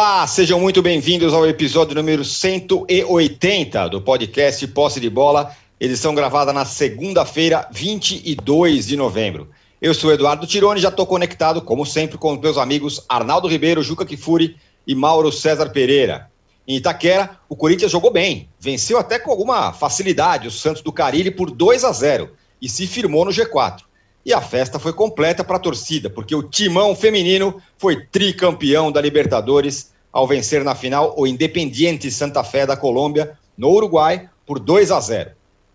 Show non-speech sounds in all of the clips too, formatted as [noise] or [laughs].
Olá, sejam muito bem-vindos ao episódio número 180 do podcast Posse de Bola, edição gravada na segunda-feira, 22 de novembro. Eu sou Eduardo Tironi, já estou conectado, como sempre, com os meus amigos Arnaldo Ribeiro, Juca Kifuri e Mauro César Pereira. Em Itaquera, o Corinthians jogou bem, venceu até com alguma facilidade o Santos do Carilli por 2 a 0 e se firmou no G4. E a festa foi completa para a torcida, porque o timão feminino foi tricampeão da Libertadores ao vencer na final o Independiente Santa Fé da Colômbia, no Uruguai, por 2 a 0.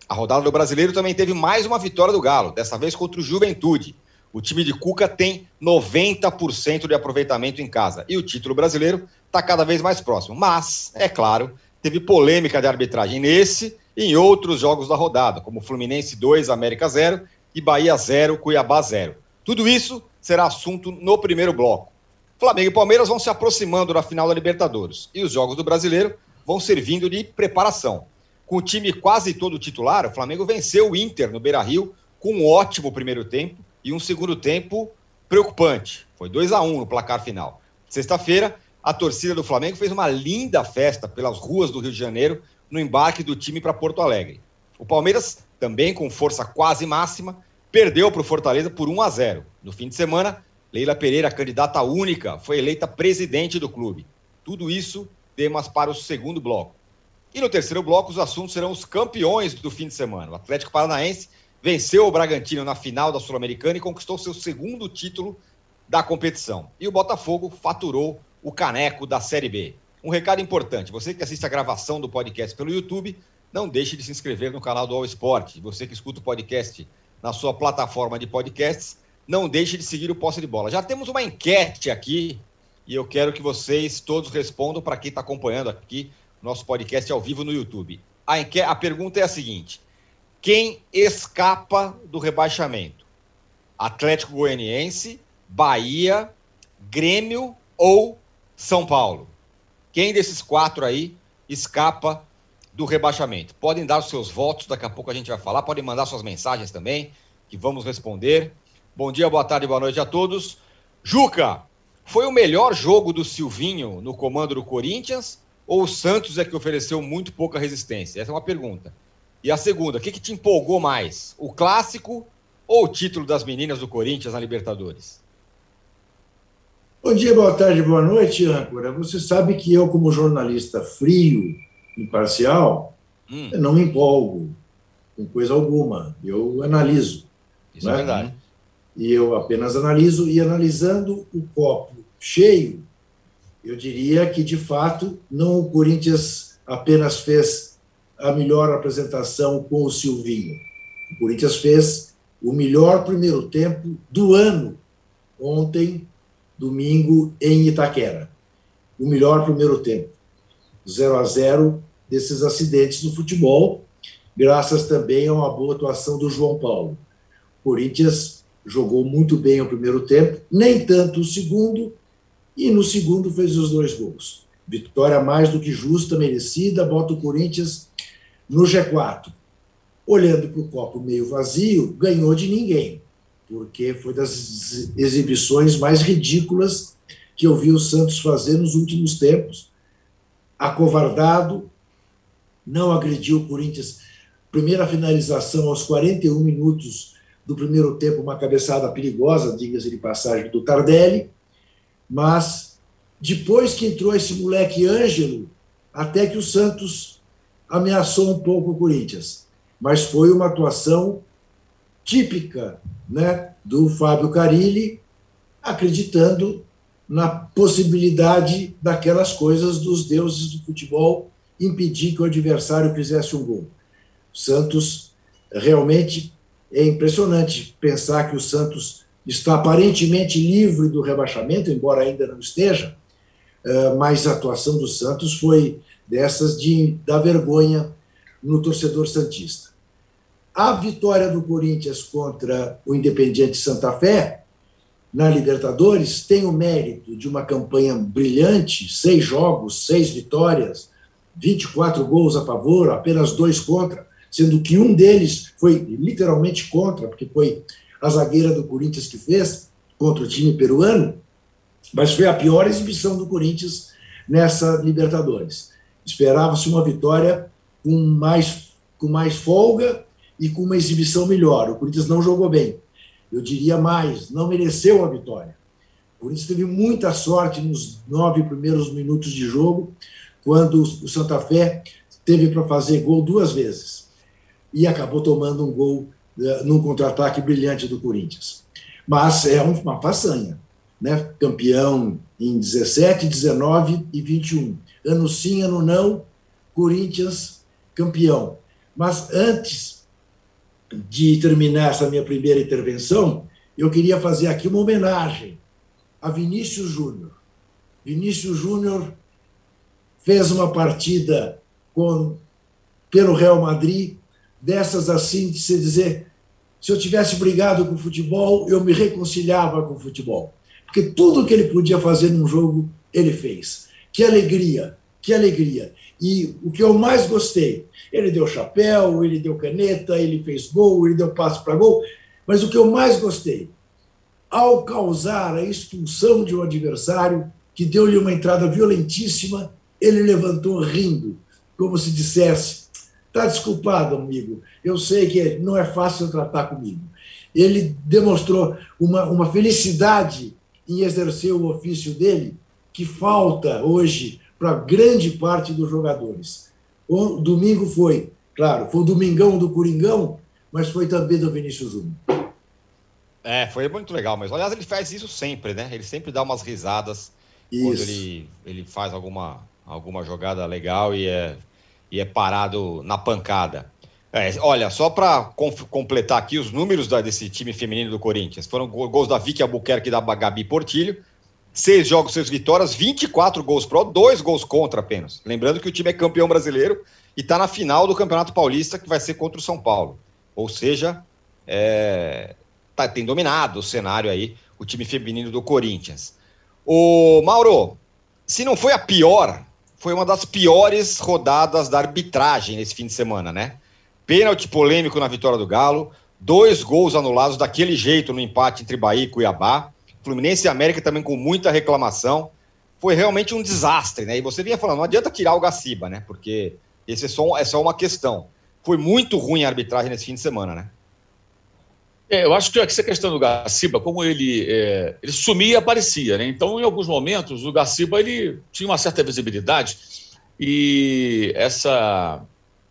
A rodada do brasileiro também teve mais uma vitória do Galo, dessa vez contra o Juventude. O time de Cuca tem 90% de aproveitamento em casa e o título brasileiro está cada vez mais próximo. Mas, é claro, teve polêmica de arbitragem nesse e em outros jogos da rodada, como Fluminense 2, América 0 e Bahia 0, Cuiabá 0. Tudo isso será assunto no primeiro bloco. Flamengo e Palmeiras vão se aproximando da final da Libertadores e os jogos do Brasileiro vão servindo de preparação. Com o time quase todo titular, o Flamengo venceu o Inter no Beira-Rio com um ótimo primeiro tempo e um segundo tempo preocupante. Foi 2 a 1 no placar final. Sexta-feira, a torcida do Flamengo fez uma linda festa pelas ruas do Rio de Janeiro no embarque do time para Porto Alegre. O Palmeiras, também com força quase máxima, perdeu para o Fortaleza por 1 a 0. No fim de semana, Leila Pereira, candidata única, foi eleita presidente do clube. Tudo isso temas para o segundo bloco. E no terceiro bloco, os assuntos serão os campeões do fim de semana. O Atlético Paranaense venceu o Bragantino na final da Sul-Americana e conquistou seu segundo título da competição. E o Botafogo faturou o caneco da Série B. Um recado importante: você que assiste a gravação do podcast pelo YouTube, não deixe de se inscrever no canal do All Sport. Você que escuta o podcast na sua plataforma de podcasts, não deixe de seguir o Posse de Bola. Já temos uma enquete aqui e eu quero que vocês todos respondam para quem está acompanhando aqui nosso podcast ao vivo no YouTube. A, enquete, a pergunta é a seguinte: quem escapa do rebaixamento? Atlético Goianiense, Bahia, Grêmio ou São Paulo? Quem desses quatro aí escapa do rebaixamento? Podem dar os seus votos, daqui a pouco a gente vai falar, podem mandar suas mensagens também, que vamos responder. Bom dia, boa tarde, boa noite a todos. Juca, foi o melhor jogo do Silvinho no comando do Corinthians ou o Santos é que ofereceu muito pouca resistência? Essa é uma pergunta. E a segunda, o que, que te empolgou mais? O clássico ou o título das meninas do Corinthians na Libertadores? Bom dia, boa tarde, boa noite, âncora. Você sabe que eu, como jornalista frio, imparcial, hum. não me empolgo com coisa alguma. Eu analiso. Isso é né? é verdade. E eu apenas analiso, e analisando o copo cheio, eu diria que, de fato, não o Corinthians apenas fez a melhor apresentação com o Silvinho. O Corinthians fez o melhor primeiro tempo do ano ontem, domingo, em Itaquera. O melhor primeiro tempo. 0 a 0 desses acidentes do futebol, graças também a uma boa atuação do João Paulo. O Corinthians jogou muito bem o primeiro tempo, nem tanto o segundo, e no segundo fez os dois gols. Vitória mais do que justa, merecida, bota o Corinthians no G4. Olhando para o copo meio vazio, ganhou de ninguém, porque foi das exibições mais ridículas que eu vi o Santos fazer nos últimos tempos. Acovardado, não agrediu o Corinthians. Primeira finalização aos 41 minutos do primeiro tempo, uma cabeçada perigosa, diga-se de passagem, do Tardelli mas depois que entrou esse moleque Ângelo, até que o Santos ameaçou um pouco o Corinthians. Mas foi uma atuação típica né, do Fábio Carilli, acreditando na possibilidade daquelas coisas dos deuses do futebol impedir que o adversário fizesse um gol. O Santos realmente é impressionante pensar que o Santos está aparentemente livre do rebaixamento, embora ainda não esteja, eh, mas a atuação do Santos foi dessas de dar vergonha no torcedor santista. A vitória do Corinthians contra o Independiente Santa Fé na Libertadores tem o mérito de uma campanha brilhante, seis jogos, seis vitórias, 24 gols a favor, apenas dois contra, sendo que um deles foi literalmente contra, porque foi a zagueira do Corinthians que fez contra o time peruano, mas foi a pior exibição do Corinthians nessa Libertadores. Esperava-se uma vitória com mais, com mais folga e com uma exibição melhor. O Corinthians não jogou bem. Eu diria mais, não mereceu a vitória. O Corinthians teve muita sorte nos nove primeiros minutos de jogo, quando o Santa Fé teve para fazer gol duas vezes e acabou tomando um gol uh, num contra-ataque brilhante do Corinthians. Mas é uma façanha, né? Campeão em 17, 19 e 21. Ano sim, ano não, Corinthians campeão. Mas antes de terminar essa minha primeira intervenção, eu queria fazer aqui uma homenagem a Vinícius Júnior. Vinícius Júnior fez uma partida com, pelo Real Madrid, dessas assim, de se dizer, se eu tivesse brigado com o futebol, eu me reconciliava com o futebol. Porque tudo que ele podia fazer num jogo, ele fez. Que alegria, que alegria. E o que eu mais gostei, ele deu chapéu, ele deu caneta, ele fez gol, ele deu passo para gol, mas o que eu mais gostei, ao causar a expulsão de um adversário que deu-lhe uma entrada violentíssima, ele levantou rindo, como se dissesse: Está desculpado, amigo, eu sei que não é fácil tratar comigo. Ele demonstrou uma, uma felicidade em exercer o ofício dele que falta hoje para grande parte dos jogadores. O domingo foi, claro, foi o domingão do Coringão, mas foi também do Vinícius Júnior. É, foi muito legal, mas aliás, ele faz isso sempre, né? Ele sempre dá umas risadas isso. quando ele, ele faz alguma, alguma jogada legal e é, e é parado na pancada. É, olha, só para completar aqui os números da, desse time feminino do Corinthians: foram gols da Vicky Albuquerque e da Gabi Portilho. Seis jogos, seis vitórias, 24 gols pró, dois gols contra apenas. Lembrando que o time é campeão brasileiro e está na final do Campeonato Paulista, que vai ser contra o São Paulo. Ou seja, é, tá, tem dominado o cenário aí, o time feminino do Corinthians. O Mauro, se não foi a pior, foi uma das piores rodadas da arbitragem nesse fim de semana, né? Pênalti polêmico na vitória do Galo, dois gols anulados daquele jeito no empate entre Bahia e Cuiabá, Fluminense e América também com muita reclamação. Foi realmente um desastre, né? E você vinha falando, não adianta tirar o Gaciba, né? Porque esse é só, é só uma questão. Foi muito ruim a arbitragem nesse fim de semana, né? É, eu acho que essa questão do Gaciba, como ele, é, ele sumia e aparecia, né? Então, em alguns momentos, o Gaciba ele tinha uma certa visibilidade e essa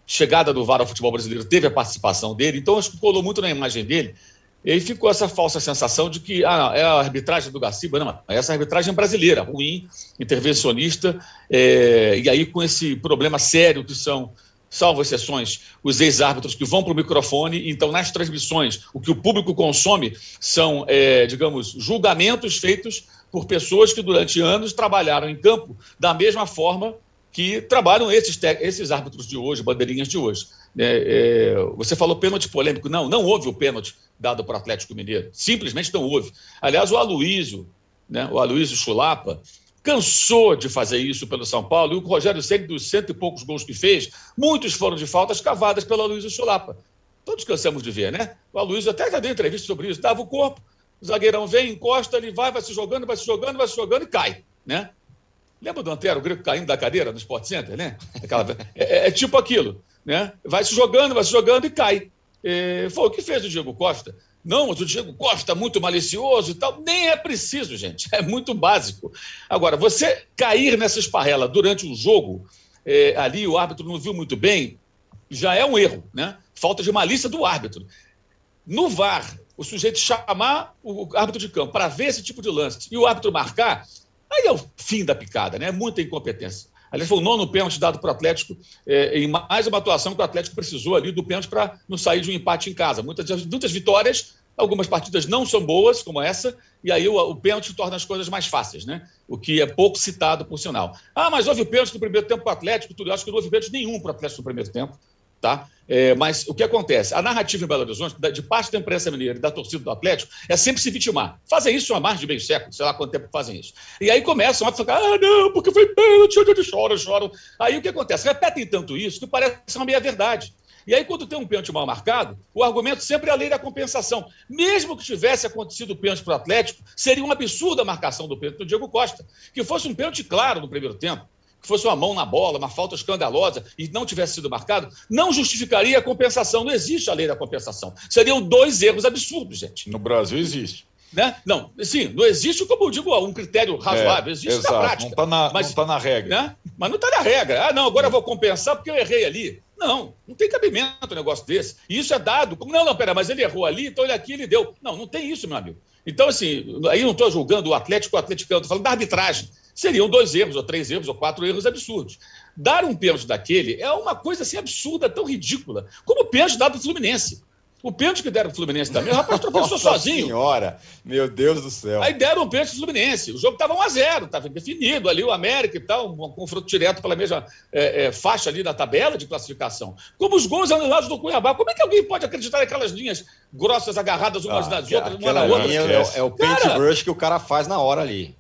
chegada do VAR ao futebol brasileiro teve a participação dele, então acho que colou muito na imagem dele. E aí ficou essa falsa sensação de que ah, é a arbitragem do Gaciba, não, é essa arbitragem brasileira, ruim, intervencionista, é, e aí com esse problema sério que são salvo exceções, os ex-árbitros que vão para o microfone. Então, nas transmissões, o que o público consome são, é, digamos, julgamentos feitos por pessoas que durante anos trabalharam em campo da mesma forma que trabalham esses, esses árbitros de hoje, bandeirinhas de hoje. É, é, você falou pênalti polêmico. Não, não houve o pênalti dado para o Atlético Mineiro. Simplesmente não houve. Aliás, o Aloísio, né, o Aloísio Chulapa, cansou de fazer isso pelo São Paulo, e o Rogério Ceni dos cento e poucos gols que fez, muitos foram de faltas cavadas pelo Aloysio Chulapa. Todos cansamos de ver, né? O Aloysio até já deu entrevista sobre isso, dava o corpo, o zagueirão vem, encosta, ele vai, vai se jogando, vai se jogando, vai se jogando e cai, né? Lembra do Antero, o grego caindo da cadeira no Sport Center, né? Aquela... [laughs] É, é, tipo aquilo, né? Vai se jogando, vai se jogando e cai. É, foi o que fez o Diego Costa. Não, mas o Diego Costa é muito malicioso e tal. Nem é preciso, gente. É muito básico. Agora, você cair nessa esparrela durante um jogo, é, ali o árbitro não viu muito bem, já é um erro, né? Falta de malícia do árbitro. No VAR, o sujeito chamar o árbitro de campo para ver esse tipo de lance e o árbitro marcar, aí é o fim da picada, né? É muita incompetência. Aliás, foi o nono pênalti dado para o Atlético, é, em mais uma atuação que o Atlético precisou ali do pênalti para não sair de um empate em casa. Muitas, muitas vitórias, algumas partidas não são boas, como essa, e aí o, o pênalti torna as coisas mais fáceis, né? O que é pouco citado por sinal. Ah, mas houve pênalti no primeiro tempo para o Atlético, tudo. Eu acho que não houve pênalti nenhum para o Atlético no primeiro tempo. Tá? É, mas o que acontece? A narrativa em Belo Horizonte, de parte da imprensa mineira e da torcida do Atlético, é sempre se vitimar. Fazem isso há mais de meio século, sei lá quanto tempo fazem isso. E aí começam a falar, ah, não, porque foi pênalti, choram, choram. Aí o que acontece? Repetem tanto isso que parece uma meia-verdade. E aí, quando tem um pênalti mal marcado, o argumento sempre é a lei da compensação. Mesmo que tivesse acontecido o pênalti para o Atlético, seria um absurdo a marcação do pênalti do Diego Costa. Que fosse um pênalti claro no primeiro tempo, que fosse uma mão na bola, uma falta escandalosa e não tivesse sido marcado, não justificaria a compensação. Não existe a lei da compensação. Seriam dois erros absurdos, gente. No Brasil existe. Né? Não, sim, não existe, como eu digo, um critério razoável, é, existe exato, na prática. Não está na, mas, tá na regra. Né? Mas não está na regra. Ah, não, agora eu vou compensar porque eu errei ali. Não, não tem cabimento um negócio desse. E isso é dado. Como, não, não, pera, mas ele errou ali, então ele aqui ele deu. Não, não tem isso, meu amigo. Então, assim, aí não estou julgando o Atlético o Atlético, estou falando da arbitragem. Seriam dois erros, ou três erros, ou quatro erros absurdos. Dar um pênalti daquele é uma coisa assim absurda, tão ridícula, como o pênalti dado para o Fluminense. O pênalti que deram pro Fluminense também, o rapaz tropeçou [laughs] sozinho. senhora, meu Deus do céu. Aí deram um pênalti pro Fluminense. O jogo estava 1x0, estava definido ali, o América e tal, um confronto direto pela mesma é, é, faixa ali da tabela de classificação. Como os gols anulados do Cuiabá. Como é que alguém pode acreditar naquelas linhas grossas agarradas umas ah, nas outras, uma na outra? É, é, o paintbrush que o cara faz na hora ali.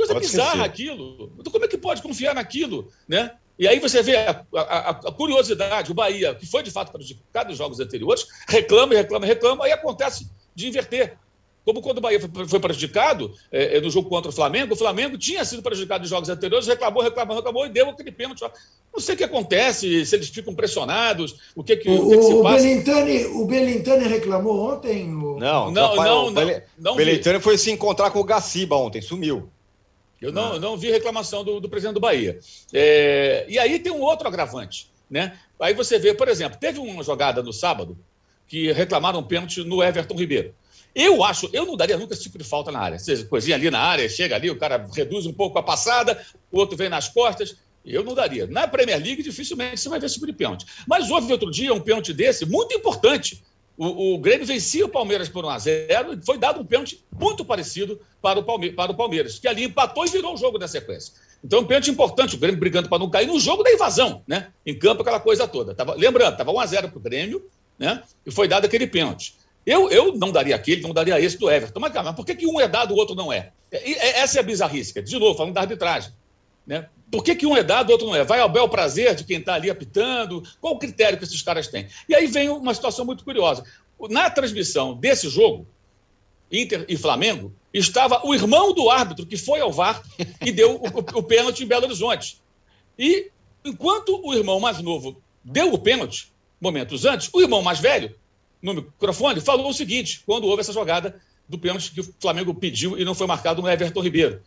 Coisa pode bizarra esquecer. aquilo. Então, como é que pode confiar naquilo, né? E aí você vê a, a, a, curiosidade, o Bahia, que foi de fato prejudicado nos jogos anteriores, reclama, reclama, reclama, aí acontece de inverter. Como quando o Bahia foi prejudicado é, é, no jogo contra o Flamengo, o Flamengo tinha sido prejudicado nos jogos anteriores, reclamou, reclamou, reclamou e deu aquele pênalti. Não sei o que acontece, se eles ficam pressionados, o que, que, o, o, que, que se o passa. Belintani, o Belintani reclamou ontem? O... Não, não, rapaz, não, não, não, não. O Belintani foi se encontrar com o Gaciba ontem, sumiu. Eu não, não vi reclamação do, do presidente do Bahia. É, e aí tem um outro agravante. Né? Aí você vê, por exemplo, teve uma jogada no sábado que reclamaram um pênalti no Everton Ribeiro. Eu acho, eu não daria nunca esse tipo de falta na área. Ou seja, coisinha ali na área, chega ali, o cara reduz um pouco a passada, o outro vem nas costas. Eu não daria. Na Premier League, dificilmente você vai ver esse tipo de pênalti. Mas houve outro dia um pênalti desse, muito importante, o, o Grêmio vencia o Palmeiras por 1x0 e foi dado um pênalti muito parecido para o, Palme para o Palmeiras, que ali empatou e virou o jogo na sequência. Então, um pênalti importante, o Grêmio brigando para não cair no jogo da invasão, né? Em campo, aquela coisa toda. Tava, lembrando, estava 1x0 para o Grêmio, né? E foi dado aquele pênalti. Eu, eu não daria aquele, não daria esse do Everton. Mas, mas por que, que um é dado e o outro não é? é? Essa é a bizarrice. De novo, falando da arbitragem. Né? Por que, que um é dado outro não é? Vai ao bel prazer de quem está ali apitando? Qual o critério que esses caras têm? E aí vem uma situação muito curiosa. Na transmissão desse jogo, Inter e Flamengo, estava o irmão do árbitro que foi ao VAR e deu o, o, o pênalti em Belo Horizonte. E enquanto o irmão mais novo deu o pênalti, momentos antes, o irmão mais velho, no microfone, falou o seguinte, quando houve essa jogada do pênalti que o Flamengo pediu e não foi marcado no Everton Ribeiro.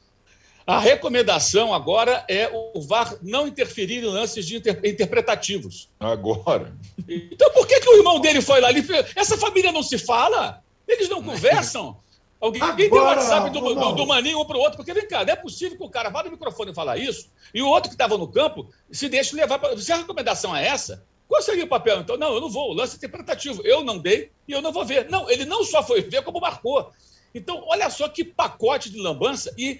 A recomendação agora é o VAR não interferir em lances de inter interpretativos. Agora. Então por que, que o irmão dele foi lá? Ele, essa família não se fala? Eles não conversam? Alguém agora, tem o WhatsApp do, do, do maninho um para o outro? Porque, vem cá, não é possível que o cara vá no microfone e falar isso e o outro que estava no campo se deixe levar. Pra... Se a recomendação é essa, qual seria o papel? Então, não, eu não vou, o lance interpretativo. Eu não dei e eu não vou ver. Não, ele não só foi ver, como marcou. Então, olha só que pacote de lambança e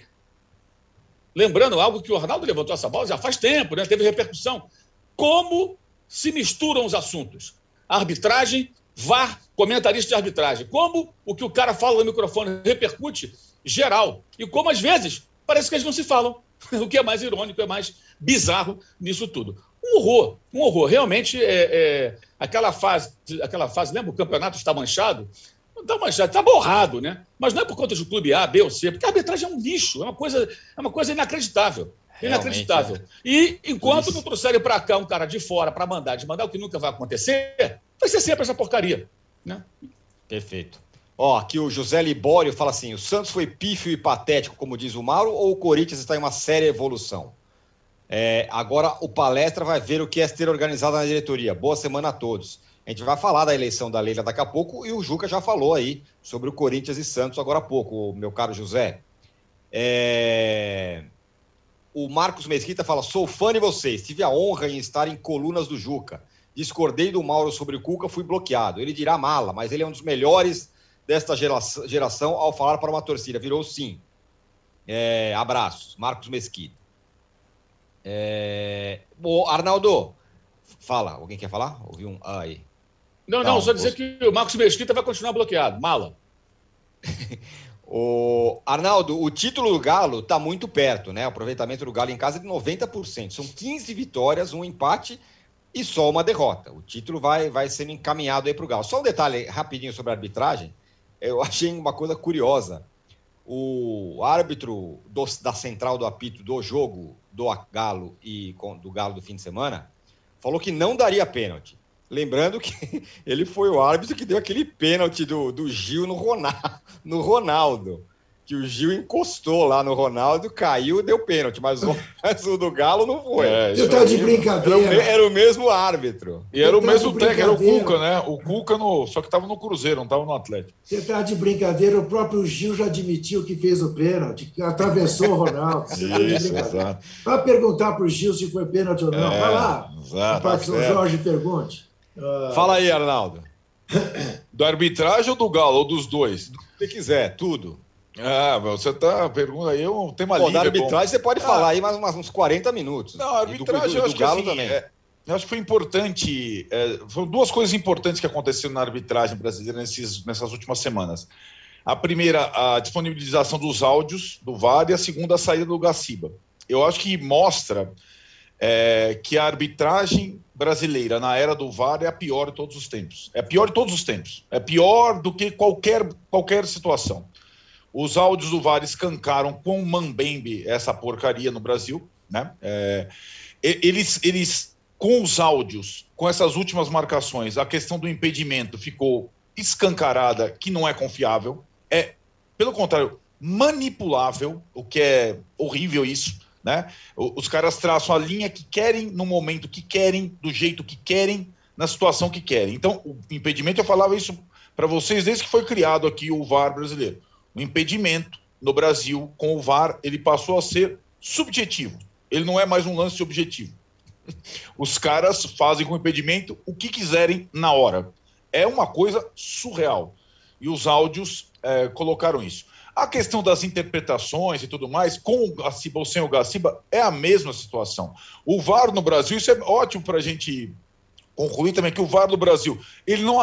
lembrando algo que o Arnaldo levantou essa bola já faz tempo, né? teve repercussão. Como se misturam os assuntos? Arbitragem, VAR, comentarista de arbitragem. Como o que o cara fala no microfone repercute geral. E como, às vezes, parece que eles não se falam. [laughs] O que é mais irônico, é mais bizarro nisso tudo. Um horror, um horror. Realmente, é, é, aquela, fase, aquela fase, lembra o campeonato está manchado? Está manchado, está borrado, né? Mas não é por conta do clube A, B ou C, porque a arbitragem é um lixo, é uma coisa, é uma coisa inacreditável. Inacreditável. Realmente, e enquanto Isso. não trouxerem para cá um cara de fora para mandar, de mandar o que nunca vai acontecer, vai ser sempre essa porcaria. Né? Perfeito. Ó, aqui o José Libório fala assim: o Santos foi pífio e patético, como diz o Mauro, ou o Corinthians está em uma séria evolução? É, agora o palestra vai ver o que é ter organizado na diretoria. Boa semana a todos. A gente vai falar da eleição da Leila daqui a pouco e o Juca já falou aí sobre o Corinthians e Santos agora há pouco, meu caro José. É... O Marcos Mesquita fala: sou fã de vocês, tive a honra em estar em colunas do Juca. Discordei do Mauro sobre o Cuca, fui bloqueado. Ele dirá mala, mas ele é um dos melhores desta geração ao falar para uma torcida. Virou sim. É... Abraços, Marcos Mesquita. É... Ô, Arnaldo, fala. Alguém quer falar? Ouvi um ah, aí. Não, não, só dizer que o Marcos Mesquita vai continuar bloqueado. Mala. [laughs] o Arnaldo, o título do Galo está muito perto, né? O aproveitamento do Galo em casa é de 90%. São 15 vitórias, um empate e só uma derrota. O título vai, vai sendo encaminhado aí para o Galo. Só um detalhe rapidinho sobre a arbitragem. Eu achei uma coisa curiosa. O árbitro do, da central do apito do jogo do Galo e com, do Galo do fim de semana falou que não daria pênalti. Lembrando que [laughs] ele foi o árbitro que deu aquele pênalti do, do Gil no Ronaldo. No Ronaldo que o Gil encostou lá no Ronaldo, caiu deu pênalti, mas o, [laughs] mas o do Galo não foi. É, Você tá de brincadeira. Era o, era o, mesmo árbitro. E era o tá mesmo técnico, era o Cuca, né? O Cuca, no, só que estava no Cruzeiro, não estava no Atlético. Você tá de brincadeira, o próprio Gil já admitiu que fez o pênalti, que atravessou o Ronaldo. Você tá Isso, exato. Vai perguntar para o Gil se foi pênalti ou não. É, Vai lá. Exato. Para que São Jorge pergunte. Fala aí, Arnaldo. Do arbitragem ou do Galo, ou dos dois? Se quiser, tudo. Ah, você tá pergunta aí, é um tema Pô, livre. Da arbitragem você pode ah, falar aí mais uns 40 minutos. Não, a arbitragem do, do, eu acho que assim, também. É, eu acho que foi importante. É, foram duas coisas importantes que aconteceram na arbitragem brasileira nesses, nessas últimas semanas. A primeira, a disponibilização dos áudios do VAR e a segunda, a saída do Gaciba. Eu acho que mostra é, que a arbitragem brasileira na era do VAR é a pior de todos os tempos. É pior de todos os tempos. É pior do que qualquer, qualquer situação. Os áudios do VAR escancaram com mambembe essa porcaria no Brasil, né? É, eles, eles, com os áudios, com essas últimas marcações, a questão do impedimento ficou escancarada, que não é confiável. É, pelo contrário, manipulável, o que é horrível isso. Né? Os caras traçam a linha que querem, no momento que querem, do jeito que querem, na situação que querem. Então, o impedimento, eu falava isso para vocês desde que foi criado aqui o VAR brasileiro o impedimento no Brasil com o VAR, ele passou a ser subjetivo. Ele não é mais um lance objetivo. [laughs] Os caras fazem com o impedimento o que quiserem na hora. É uma coisa surreal. E os áudios é, colocaram isso. A questão das interpretações e tudo mais, com o Gaciba ou sem o Gaciba, é a mesma situação. O VAR no Brasil, isso é ótimo para a gente concluir também, que o VAR no Brasil, ele não,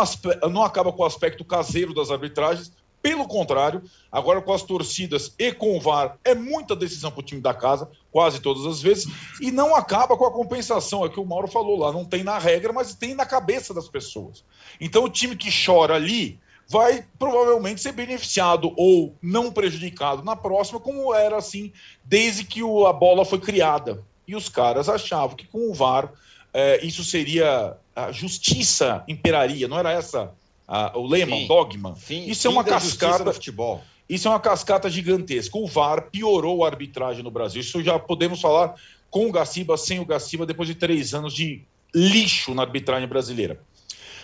não acaba com o aspecto caseiro das arbitragens, pelo contrário, agora com as torcidas e com o VAR, é muita decisão para o time da casa, quase todas as vezes, e não acaba com a compensação. É que o Mauro falou lá, não tem na regra, mas tem na cabeça das pessoas. Então o time que chora ali vai provavelmente ser beneficiado ou não prejudicado na próxima, como era assim desde que o, a bola foi criada. E os caras achavam que com o VAR é, isso seria a justiça imperaria, não era essa a, o lema, o dogma. Fim, isso é uma cascata. futebol. Isso é uma cascata gigantesca. O VAR piorou a arbitragem no Brasil. Isso já podemos falar com o Gaciba, sem o Gaciba, depois de três anos de lixo na arbitragem brasileira.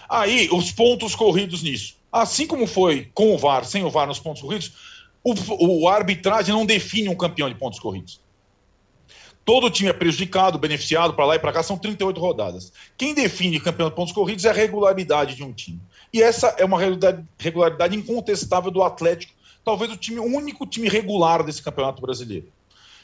Aí, os pontos corridos nisso. Assim como foi com o VAR, sem o VAR nos pontos corridos, o, o arbitragem não define um campeão de pontos corridos. Todo time é prejudicado, beneficiado para lá e para cá, são 38 rodadas. Quem define campeão de pontos corridos é a regularidade de um time. E essa é uma regularidade incontestável do Atlético, talvez o time o único time regular desse Campeonato Brasileiro.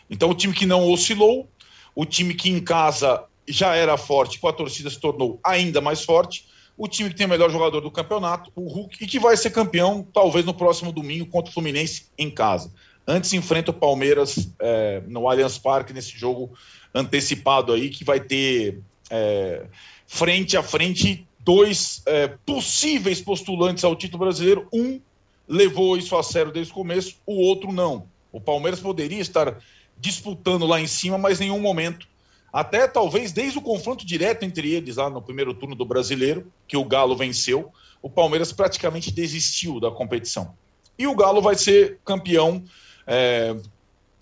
Então, o time que não oscilou, o time que em casa já era forte, com a torcida se tornou ainda mais forte, o time que tem o melhor jogador do campeonato, o Hulk, e que vai ser campeão talvez no próximo domingo contra o Fluminense em casa. Antes enfrenta o Palmeiras é, no Allianz Parque nesse jogo antecipado aí, que vai ter é, frente a frente dois é, possíveis postulantes ao título brasileiro. Um levou isso a sério desde o começo, o outro não. O Palmeiras poderia estar disputando lá em cima, mas em nenhum momento. Até talvez desde o confronto direto entre eles lá no primeiro turno do brasileiro, que o Galo venceu, o Palmeiras praticamente desistiu da competição. E o Galo vai ser campeão é,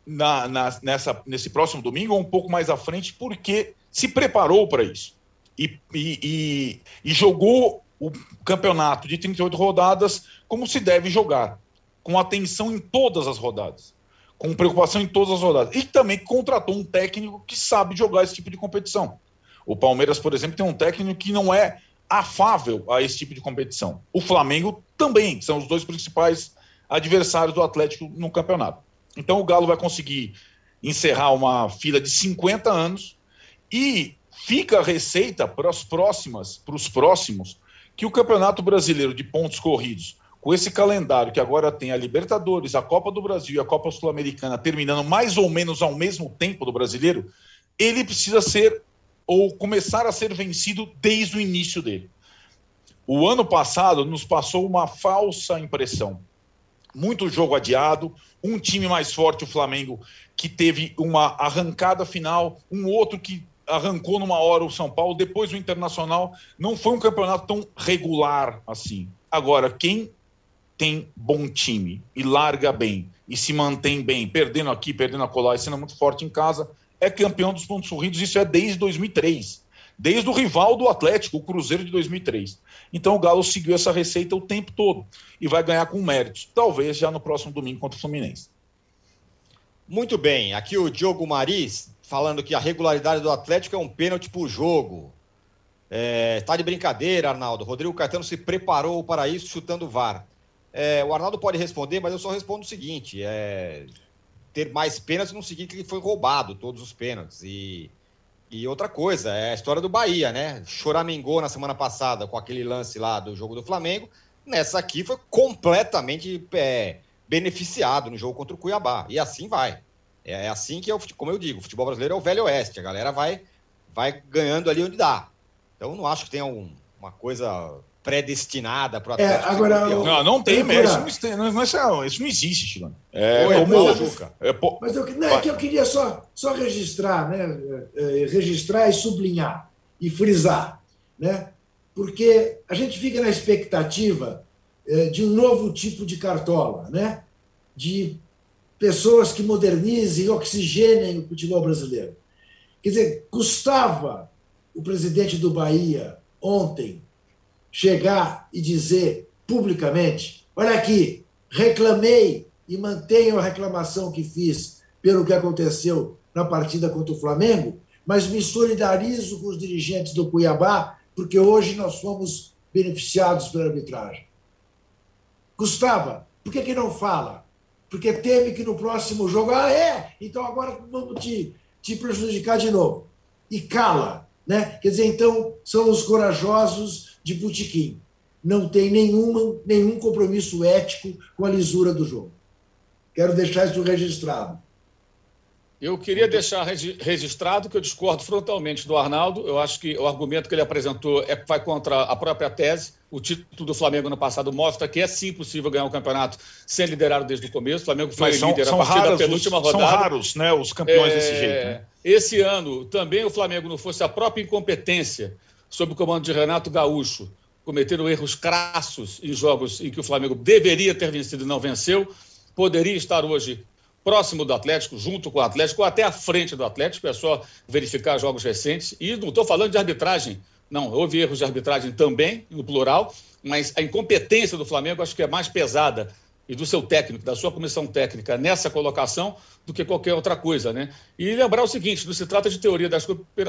na, na, nessa, nesse próximo domingo, ou um pouco mais à frente, porque se preparou para isso e, e, e, jogou o campeonato de 38 rodadas como se deve jogar, com atenção em todas as rodadas, com preocupação em todas as rodadas. E também contratou um técnico que sabe jogar esse tipo de competição. O Palmeiras, por exemplo, tem um técnico que não é afável a esse tipo de competição. O Flamengo também, são os dois principais adversários do Atlético no campeonato. Então o Galo vai conseguir encerrar uma fila de 50 anos e Fica a receita para as próximas, para os próximos, que o Campeonato Brasileiro de pontos corridos, com esse calendário que agora tem a Libertadores, a Copa do Brasil e a Copa Sul-Americana terminando mais ou menos ao mesmo tempo do brasileiro, ele precisa ser ou começar a ser vencido desde o início dele. O ano passado nos passou uma falsa impressão. Muito jogo adiado, um time mais forte, o Flamengo, que teve uma arrancada final, um outro que arrancou numa hora o São Paulo, depois o Internacional. Não foi um campeonato tão regular assim. Agora, quem tem bom time e larga bem e se mantém bem, perdendo aqui, perdendo acolá e sendo muito forte em casa, é campeão dos pontos corridos. Isso é desde 2003. Desde o rival do Atlético, o Cruzeiro de 2003. Então o Galo seguiu essa receita o tempo todo e vai ganhar com méritos. Talvez já no próximo domingo contra o Fluminense. Muito bem. Aqui o Diogo Maris falando que a regularidade do Atlético é um pênalti por jogo. É, tá de brincadeira, Arnaldo. Rodrigo Caetano se preparou para isso chutando o VAR. É, o Arnaldo pode responder, mas eu só respondo o seguinte: é, ter mais pênaltis não significa que ele foi roubado todos os pênaltis. E, e outra coisa, é a história do Bahia, né? Choramingou na semana passada com aquele lance lá do jogo do Flamengo. Nessa aqui foi completamente é, beneficiado no jogo contra o Cuiabá. E assim vai. É, é assim que, é o, como eu digo, o futebol brasileiro é o velho oeste. A galera vai, vai ganhando ali onde dá. Então, não acho que tenha um, uma coisa predestinada para o é, agora Não, não tem mesmo. Isso, não, não, isso não existe, Chilano. É, Oi, como... é, mas eu, não, é que eu queria só, só registrar, né? É, registrar e sublinhar e frisar, né? Porque a gente fica na expectativa é, de um novo tipo de cartola, né? De pessoas que modernizem, oxigenem o futebol brasileiro. Quer dizer, custava o presidente do Bahia ontem chegar e dizer publicamente: olha aqui, reclamei e mantenho a reclamação que fiz pelo que aconteceu na partida contra o Flamengo, mas me solidarizo com os dirigentes do Cuiabá, porque hoje nós fomos beneficiados pela arbitragem. Gustavo, por que, que não fala? porque teme que no próximo jogo, ah, é, então agora vamos te, te prejudicar de novo. E cala. Né? Quer dizer, então, são os corajosos de Butiquim. Não tem nenhuma, nenhum compromisso ético com a lisura do jogo. Quero deixar isso registrado. Eu queria deixar registrado que eu discordo frontalmente do Arnaldo. Eu acho que o argumento que ele apresentou é, vai contra a própria tese. O título do Flamengo no passado mostra que é sim possível ganhar o um campeonato sem liderar desde o começo. O Flamengo foi são, líder são a partir da penúltima os, rodada. São raros né, os campeões é, desse jeito. Né? Esse ano também o Flamengo não fosse a própria incompetência sob o comando de Renato Gaúcho, cometendo erros crassos em jogos em que o Flamengo deveria ter vencido e não venceu, poderia estar hoje próximo do Atlético, junto com o Atlético, ou até à frente do Atlético, é só verificar jogos recentes. E não estou falando de arbitragem, não, houve erros de arbitragem também, no plural, mas a incompetência do Flamengo acho que é mais pesada e do seu técnico, da sua comissão técnica nessa colocação do que qualquer outra coisa, né? E lembrar o seguinte, não se trata de teoria da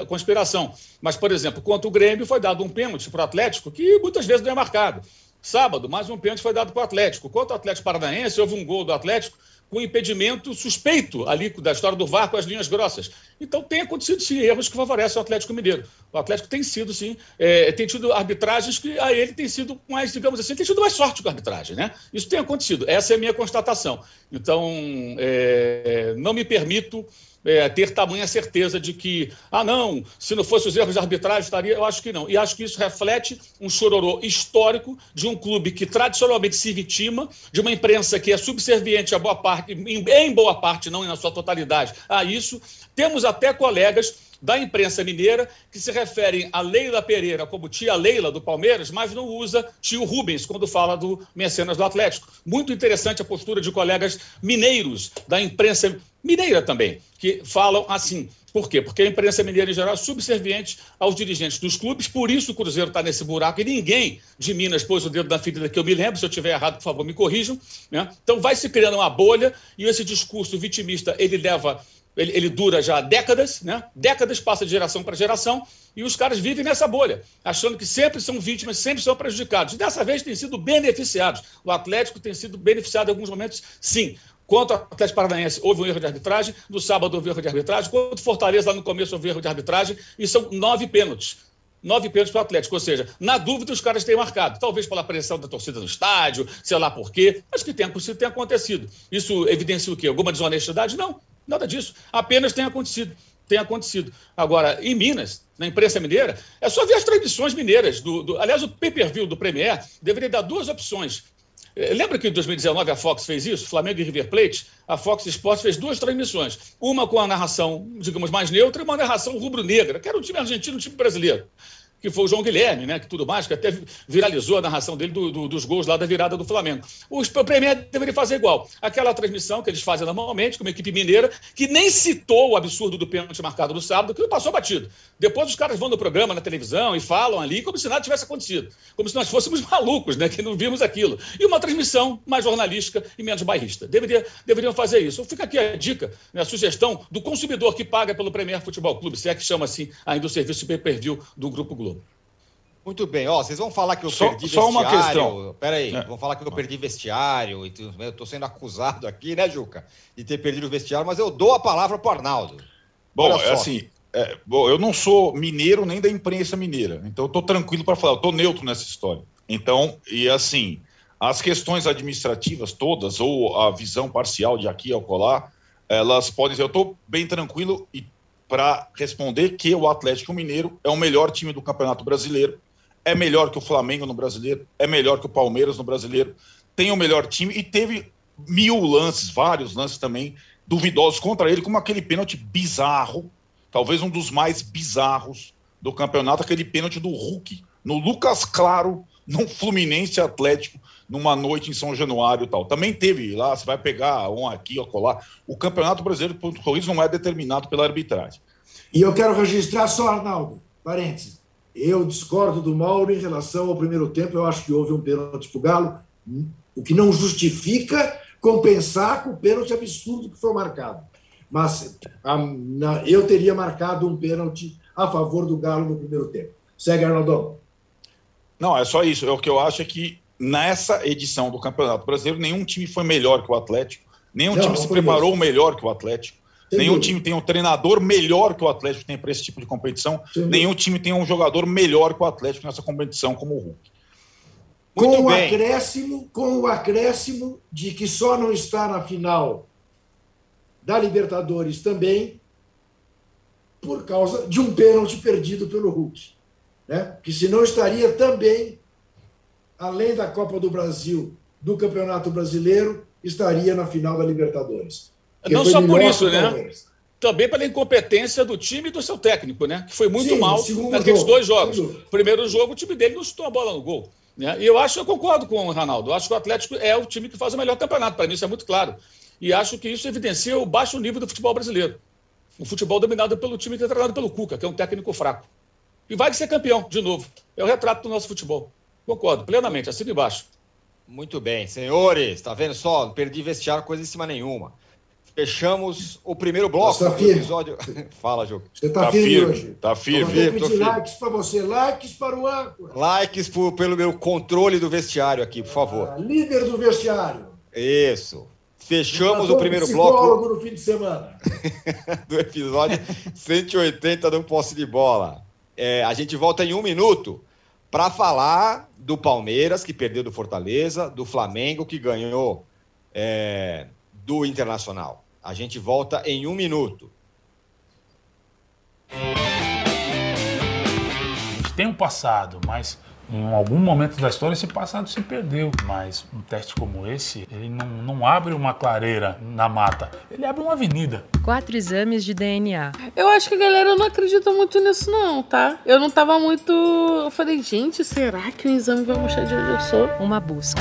conspiração, mas, por exemplo, contra o Grêmio foi dado um pênalti para o Atlético que muitas vezes não é marcado. Sábado, mais um pênalti foi dado para o Atlético. Quanto ao Atlético Paranaense, houve um gol do Atlético com impedimento suspeito ali da história do VAR com as linhas grossas. Então tem acontecido sim erros que favorecem o Atlético Mineiro. O Atlético tem sido sim, é, tem tido arbitragens que a ele tem sido mais, digamos assim, tem tido mais sorte com a arbitragem, né? Isso tem acontecido. Essa é a minha constatação. Então é, não me permito é, ter tamanha certeza de que, ah, não, se não fosse os erros de arbitragem, estaria. Eu acho que não. E acho que isso reflete um chororô histórico de um clube que tradicionalmente se vitima, de uma imprensa que é subserviente a boa parte, em, boa parte, não na sua totalidade, a isso. Temos até colegas da imprensa mineira que se referem a Leila Pereira como tia Leila do Palmeiras, mas não usa tio Rubens quando fala do Mecenas do Atlético. Muito interessante a postura de colegas mineiros da imprensa mineira também, que falam assim. Por quê? Porque a imprensa mineira, em geral, é subserviente aos dirigentes dos clubes, por isso o Cruzeiro está nesse buraco e ninguém de Minas pôs o dedo na ferida que eu me lembro. Se eu estiver errado, por favor, me corrijam. Né? Então vai se criando uma bolha e esse discurso vitimista ele leva ele, ele, dura já décadas, né? Décadas passa de geração para geração e os caras vivem nessa bolha, achando que sempre são vítimas, sempre são prejudicados. Dessa vez têm sido beneficiados. O Atlético tem sido beneficiado em alguns momentos, sim. Quanto ao Atlético Paranaense, houve um erro de arbitragem. No sábado houve um erro de arbitragem. Quanto ao Fortaleza, lá no começo houve um erro de arbitragem. E são nove pênaltis nove pênaltis para o Atlético. Ou seja, na dúvida, os caras têm marcado. Talvez pela pressão da torcida no estádio, sei lá por quê. Mas que tem, tem acontecido. Isso evidencia o quê? Alguma desonestidade? Não. Nada disso. Apenas tem acontecido. tem acontecido. Agora, em Minas, na imprensa mineira, é só ver as transmissões mineiras. Do, do aliás, o pay-per-view do Premier deveria dar duas opções. Eh, lembra que em 2019 a Fox fez isso? Flamengo e River Plate? A Fox Sports fez duas transmissões. Uma com a narração, digamos, mais neutra e uma narração rubro-negra, que era um time argentino e um time brasileiro que foi o João Guilherme, né? Que tudo mais, que até viralizou a narração dele do, do, dos gols lá da virada do Flamengo. O Premier deveria fazer igual. Aquela transmissão que eles fazem normalmente, com uma equipe mineira, que nem citou o absurdo do pênalti marcado no sábado, que não passou batido. Depois os caras vão no programa, na televisão, e falam ali como se nada tivesse acontecido. Como se nós fôssemos [laughs] malucos, né? Que não vimos aquilo. E uma transmissão mais jornalística e menos bairrista. Deveria, deveriam fazer isso. Fica aqui a dica, né, a sugestão do consumidor que paga pelo Premier Futebol Clube, se é que chama assim ainda o serviço pay-per-view do Grupo Globo. Muito bem, ó, vocês vão falar que eu só, perdi só vestiário. Só uma questão. Peraí, é. vão falar que eu perdi vestiário. Eu estou sendo acusado aqui, né, Juca, de ter perdido o vestiário, mas eu dou a palavra para o Arnaldo. Bom, é assim, é, bom, eu não sou mineiro nem da imprensa mineira, então eu estou tranquilo para falar, eu estou neutro nessa história. Então, e assim, as questões administrativas todas, ou a visão parcial de aqui ao colar, elas podem ser. Eu estou bem tranquilo e para responder que o Atlético Mineiro é o melhor time do Campeonato Brasileiro é melhor que o Flamengo no brasileiro, é melhor que o Palmeiras no brasileiro, tem o melhor time e teve mil lances, vários lances também duvidosos contra ele, como aquele pênalti bizarro, talvez um dos mais bizarros do campeonato, aquele pênalti do Hulk no Lucas Claro, no Fluminense Atlético, numa noite em São Januário e tal. Também teve lá, você vai pegar um aqui, ou colar. O Campeonato Brasileiro Ponto Corrido não é determinado pela arbitragem. E eu quero registrar só, Arnaldo, parênteses. Eu discordo do Mauro em relação ao primeiro tempo. Eu acho que houve um pênalti para o Galo, o que não justifica compensar com o pênalti absurdo que foi marcado. Mas a, na, eu teria marcado um pênalti a favor do Galo no primeiro tempo. Segue, Arnaldo. Não, é só isso. É o que eu acho é que nessa edição do Campeonato Brasileiro, nenhum time foi melhor que o Atlético, nenhum não, time não se preparou melhor que o Atlético. Nenhum time tem um treinador melhor que o Atlético tem para esse tipo de competição. Nenhum time tem um jogador melhor que o Atlético nessa competição como o Hulk. Muito com o acréscimo, com o acréscimo de que só não está na final da Libertadores também por causa de um pênalti perdido pelo Hulk, né? Que se não estaria também além da Copa do Brasil, do Campeonato Brasileiro, estaria na final da Libertadores. Não só por isso, né? Também pela incompetência do time e do seu técnico, né? Que foi muito Sim, mal naqueles jogo, dois jogos. Primeiro jogo, o time dele não chutou a bola no gol. Né? E eu acho, eu concordo com o Ronaldo. Eu acho que o Atlético é o time que faz o melhor campeonato. Para mim, isso é muito claro. E acho que isso evidencia o baixo nível do futebol brasileiro. O futebol dominado pelo time que é treinado pelo Cuca, que é um técnico fraco. E vai ser campeão, de novo. É o retrato do nosso futebol. Concordo, plenamente, assim de baixo. Muito bem, senhores, tá vendo só? Não perdi vestiário coisa em cima nenhuma. Fechamos o primeiro bloco tá do episódio. [laughs] Fala, Jô. Você está tá firme, firme, hoje. Tá firme. Vou pedir likes para você, likes para o âncora. Likes por, pelo meu controle do vestiário aqui, por favor. Ah, líder do vestiário. Isso. Fechamos o primeiro bloco. no fim de semana. [laughs] do episódio 180 do Posse de Bola. É, a gente volta em um minuto para falar do Palmeiras, que perdeu do Fortaleza, do Flamengo, que ganhou é, do Internacional. A gente volta em um minuto. A gente tem um passado, mas em algum momento da história esse passado se perdeu. Mas um teste como esse, ele não, não abre uma clareira na mata, ele abre uma avenida. Quatro exames de DNA. Eu acho que a galera não acredita muito nisso, não, tá? Eu não tava muito. Eu falei, gente, será que o exame vai mostrar de onde eu sou? Uma busca.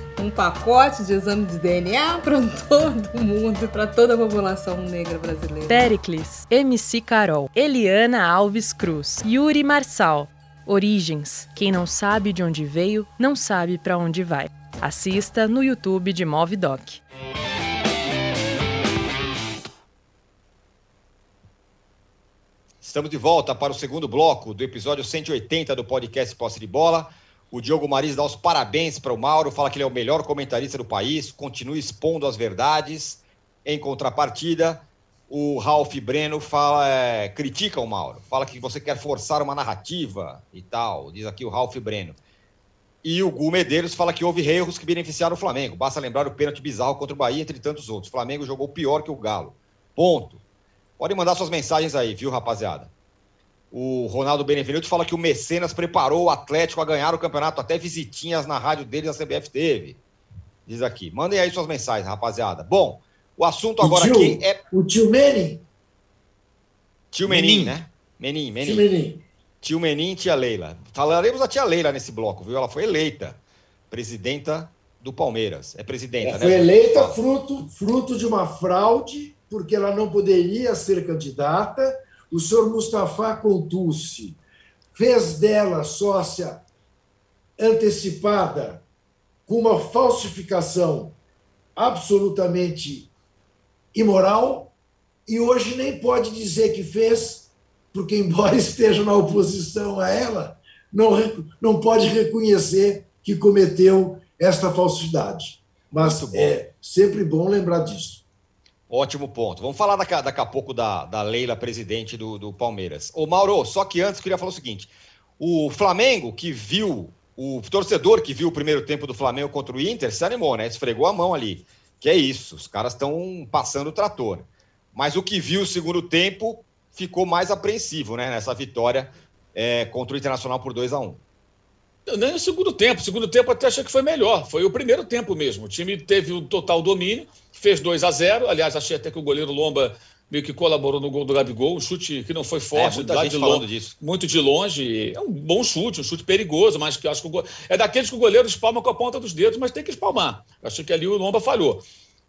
um pacote de exame de DNA [laughs] para todo mundo, para toda a população negra brasileira. Pericles, MC Carol, Eliana Alves Cruz, Yuri Marçal. Origens. Quem não sabe de onde veio, não sabe para onde vai. Assista no YouTube de Movidoc. Estamos de volta para o segundo bloco do episódio 180 do podcast Posse de Bola O Diogo Maris dá os parabéns para o Mauro, fala que ele é o melhor comentarista do país, continua expondo as verdades. Em contrapartida, o Ralph Breno fala, é, critica o Mauro, fala que você quer forçar uma narrativa e tal, diz aqui o Ralph Breno. E o Gu Medeiros fala que houve erros que beneficiaram o Flamengo. Basta lembrar o pênalti bizarro contra o Bahia, entre tantos outros. O Flamengo jogou pior que o Galo. Ponto. Podem mandar suas mensagens aí, viu, rapaziada? O Ronaldo Benevenuto fala que o Mecenas preparou o Atlético a ganhar o campeonato, até visitinhas na rádio deles a CBF teve. Diz aqui. Mandem aí suas mensagens, rapaziada. Bom, o assunto agora tio, aqui é. O tio Menin. Tio Menin, né? Menin, Menin. Tio Menin. Tio Menin e tia Leila. Falaremos da tia Leila nesse bloco, viu? Ela foi eleita presidenta do Palmeiras. É presidenta, Ela né? foi eleita fruto, fruto de uma fraude, porque ela não poderia ser candidata. O senhor Mustafa Contucci fez dela sócia antecipada com uma falsificação absolutamente imoral e hoje nem pode dizer que fez, porque, embora [laughs] esteja na oposição a ela, não, não pode reconhecer que cometeu esta falsidade. Mas é sempre bom lembrar disso. Ótimo ponto. Vamos falar daqui, daqui a pouco da, da Leila, presidente do, do Palmeiras. Ô, Mauro, só que antes eu queria falar o seguinte: o Flamengo que viu, o torcedor que viu o primeiro tempo do Flamengo contra o Inter se animou, né? Esfregou a mão ali. Que é isso, os caras estão passando o trator. Mas o que viu o segundo tempo ficou mais apreensivo, né? Nessa vitória é, contra o Internacional por 2 a 1 Nem o segundo tempo. O segundo tempo até achei que foi melhor. Foi o primeiro tempo mesmo. O time teve o total domínio, fez 2 a 0 Aliás, achei até que o goleiro Lomba meio que colaborou no gol do Gabigol. Um chute que não foi É, forte, gente de falando longe, disso. muito de longe. É um bom chute, um chute perigoso, mas que eu acho que o go... é daqueles que o goleiro espalma com a ponta dos dedos, mas tem que espalmar. Achei que ali o Lomba falhou.